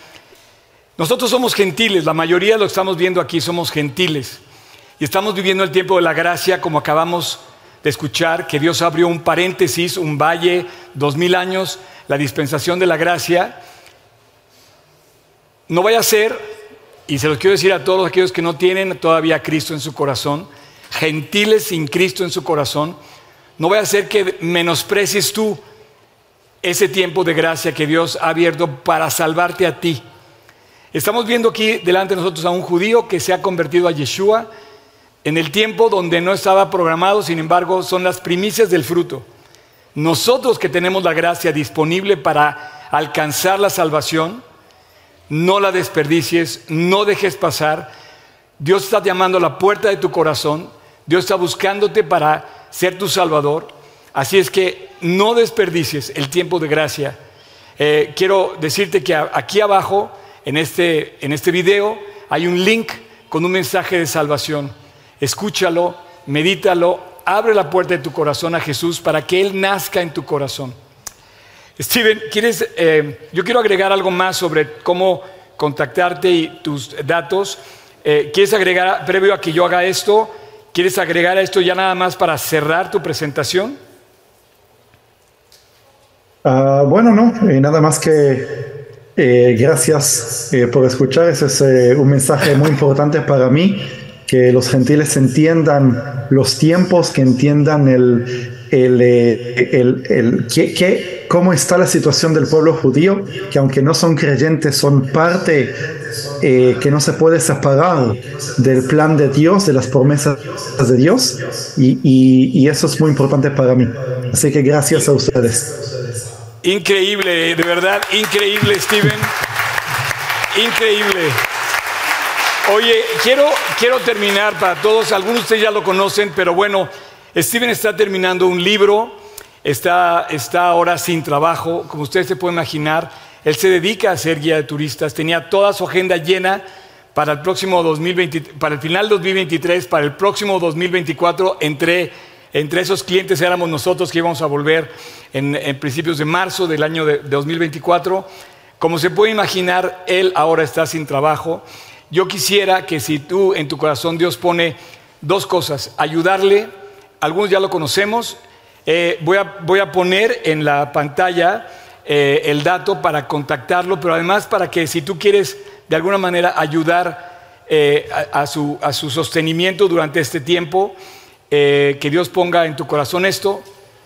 Nosotros somos gentiles, la mayoría de los que estamos viendo aquí somos gentiles. Y estamos viviendo el tiempo de la gracia, como acabamos de escuchar, que Dios abrió un paréntesis, un valle, dos mil años, la dispensación de la gracia. No vaya a ser, y se los quiero decir a todos aquellos que no tienen todavía a Cristo en su corazón, gentiles sin Cristo en su corazón, no voy a hacer que menosprecies tú ese tiempo de gracia que Dios ha abierto para salvarte a ti. Estamos viendo aquí delante de nosotros a un judío que se ha convertido a Yeshua en el tiempo donde no estaba programado, sin embargo, son las primicias del fruto. Nosotros que tenemos la gracia disponible para alcanzar la salvación, no la desperdicies, no dejes pasar. Dios está llamando a la puerta de tu corazón, Dios está buscándote para ser tu Salvador. Así es que no desperdicies el tiempo de gracia. Eh, quiero decirte que aquí abajo, en este, en este video, hay un link con un mensaje de salvación. Escúchalo, medítalo, abre la puerta de tu corazón a Jesús para que Él nazca en tu corazón. Steven, ¿quieres, eh, yo quiero agregar algo más sobre cómo contactarte y tus datos. Eh, ¿Quieres agregar, previo a que yo haga esto, ¿Quieres agregar a esto ya nada más para cerrar tu presentación? Ah, bueno, no, eh, nada más que eh, gracias eh, por escuchar. Ese es un mensaje muy importante para mí, que los gentiles entiendan los tiempos, que entiendan el, el, el, el que, cómo está la situación del pueblo judío, que aunque no son creyentes, son parte eh, que no se puede separar del plan de Dios, de las promesas de Dios, y, eso es muy importante para mí. Así que gracias a ustedes. Increíble, de verdad, increíble, Steven. Increíble. Oye, quiero, quiero terminar para todos, algunos de ustedes ya lo conocen, pero bueno, Steven está terminando un libro, está, está ahora sin trabajo, como ustedes se pueden imaginar él se dedica a ser guía de turistas, tenía toda su agenda llena para el próximo 2020, para el final 2023, para el próximo 2024, entre, entre esos clientes éramos nosotros que íbamos a volver en, principios de marzo del año de, 2024. Como se puede imaginar, él ahora está sin trabajo. Yo quisiera que si tú en tu corazón Dios pone dos cosas, ayudarle, algunos ya lo conocemos, eh, voy, a, voy a poner en la pantalla eh, el dato para contactarlo, pero además para que si tú quieres de alguna manera ayudar eh, a, su, sostenimiento durante este tiempo, eh, que Dios ponga en tu corazón esto,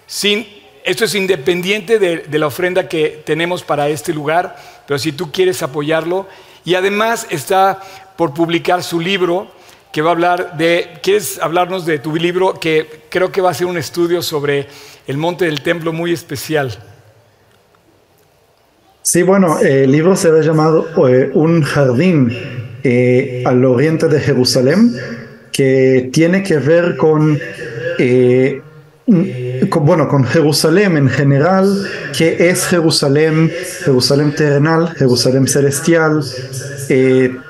sin, esto es independiente de, de la ofrenda que tenemos para este lugar, pero si tú quieres apoyarlo, y además está por publicar su libro, que va a hablar de, ¿quieres hablarnos de tu libro? Que creo que va a ser un estudio sobre el monte del templo muy especial. Sí, bueno, el libro se ve llamado eh, Un jardín eh, al oriente de Jerusalén, que tiene que ver eh, con, bueno, con Jerusalén en general, que es Jerusalén, Jerusalén terrenal, Jerusalén celestial, el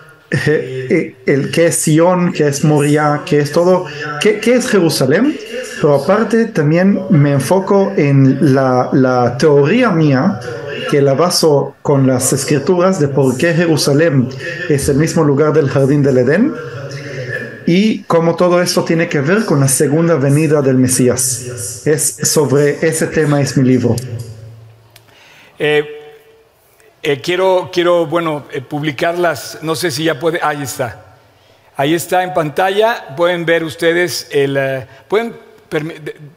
que es Sion, que es Moria, que es todo, ¿qué, es Jerusalén? Pero aparte también me enfoco en la, la teoría mía que la baso con las escrituras de por qué Jerusalén es el mismo lugar del jardín del Edén y cómo todo esto tiene que ver con la segunda venida del Mesías. Es sobre ese tema es mi libro. Eh, eh, quiero, quiero, bueno, eh, publicarlas, no sé si ya puede, ahí está. Ahí está en pantalla, pueden ver ustedes, el, pueden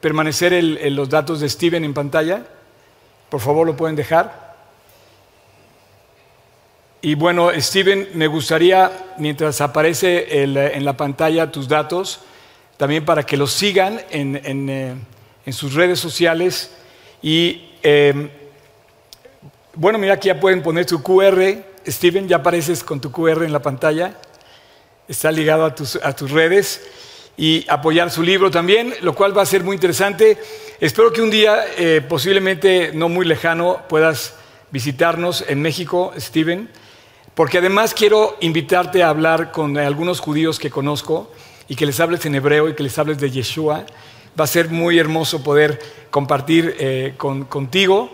permanecer los datos de Steven en pantalla. Por favor, lo pueden dejar. Y bueno, Steven, me gustaría, mientras aparece en la pantalla tus datos, también para que los sigan en, en sus redes sociales y em, bueno, mira, aquí ya pueden poner tu QR. Steven, ya apareces con tu QR en la pantalla. Está ligado a tus, a tus redes. Y apoyar su libro también, lo cual va a ser muy interesante. Espero que un día, eh, posiblemente no muy lejano, puedas visitarnos en México, Steven, porque además quiero invitarte a hablar con algunos judíos que conozco y que les hables en hebreo y que les hables de Yeshua. Va a ser muy hermoso poder compartir eh, con, contigo.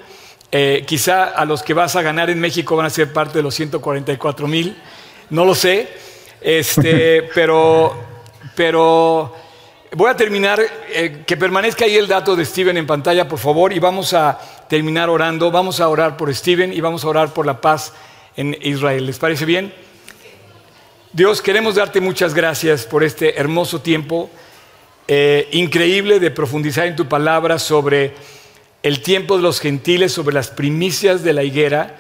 Eh, quizá a los que vas a ganar en México van a ser parte de los 144 mil, no lo sé, este, pero, pero voy a terminar, eh, que permanezca ahí el dato de Steven en pantalla, por favor, y vamos a terminar orando, vamos a orar por Steven y vamos a orar por la paz en Israel. ¿Les parece bien? Dios, queremos darte muchas gracias por este hermoso tiempo eh, increíble de profundizar en tu palabra sobre el tiempo de los gentiles sobre las primicias de la higuera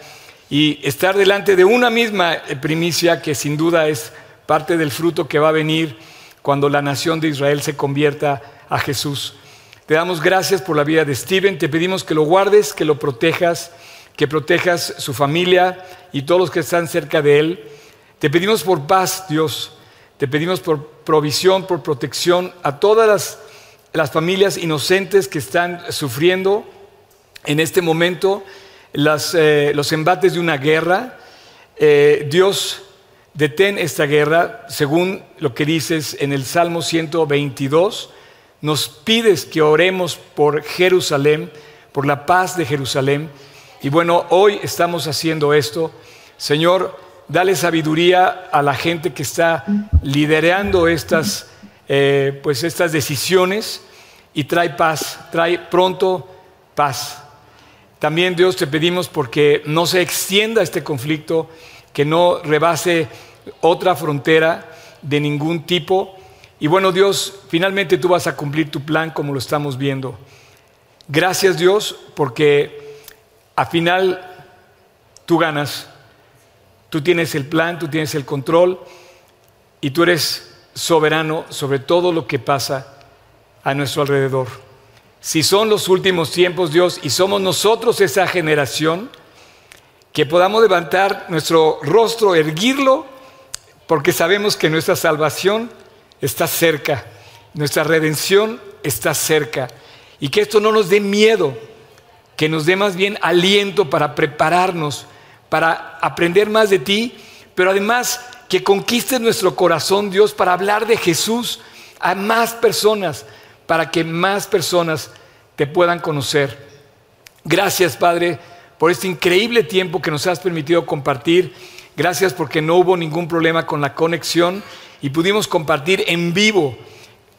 y estar delante de una misma primicia que sin duda es parte del fruto que va a venir cuando la nación de Israel se convierta a Jesús. Te damos gracias por la vida de Steven, te pedimos que lo guardes, que lo protejas, que protejas su familia y todos los que están cerca de él. Te pedimos por paz, Dios, te pedimos por provisión, por protección a todas las familias inocentes que están sufriendo en este momento eh, los embates de una guerra. Eh, Dios, detén esta guerra, según lo que dices en el Salmo 122. Nos pides que oremos por Jerusalén, por la paz de Jerusalén. Y bueno, hoy estamos haciendo esto. Señor, dale sabiduría a la gente que está liderando estas eh, pues estas decisiones y trae paz, trae pronto paz. También Dios te pedimos porque no se extienda este conflicto, que no rebase otra frontera de ningún tipo. Y bueno Dios, finalmente tú vas a cumplir tu plan como lo estamos viendo. Gracias Dios porque al final tú ganas, tú tienes el plan, tú tienes el control y tú eres soberano sobre todo lo que pasa a nuestro alrededor. Si son los últimos tiempos, Dios, y somos nosotros esa generación, que podamos levantar nuestro rostro, erguirlo, porque sabemos que nuestra salvación está cerca, nuestra redención está cerca, y que esto no nos dé miedo, que nos dé más bien aliento para prepararnos, para aprender más de ti, pero además que conquiste nuestro corazón, Dios, para hablar de Jesús a más personas, para que más personas te puedan conocer. Gracias, Padre, por este increíble tiempo que nos has permitido compartir. Gracias porque no hubo ningún problema con la conexión y pudimos compartir en vivo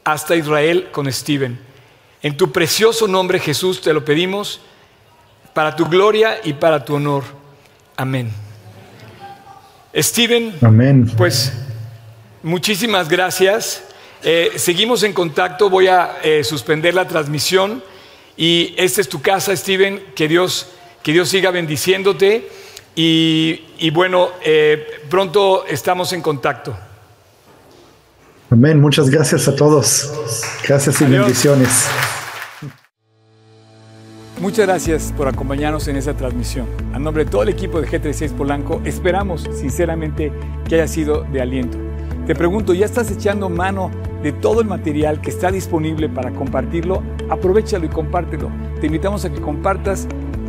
hasta Israel con Steven. En tu precioso nombre, Jesús, te lo pedimos para tu gloria y para tu honor. Amén. Steven, Amén. pues muchísimas gracias. Eh, seguimos en contacto, voy a eh, suspender la transmisión y esta es tu casa, Steven, que Dios, que Dios siga bendiciéndote y, bueno, eh, pronto estamos en contacto. Amén, muchas gracias a todos. Gracias y bendiciones. Muchas gracias por acompañarnos en esta transmisión. A nombre de todo el equipo de G36 Polanco, esperamos sinceramente que haya sido de aliento. Te pregunto, ¿ya estás echando mano de todo el material que está disponible para compartirlo? Aprovechalo y compártelo. Te invitamos a que compartas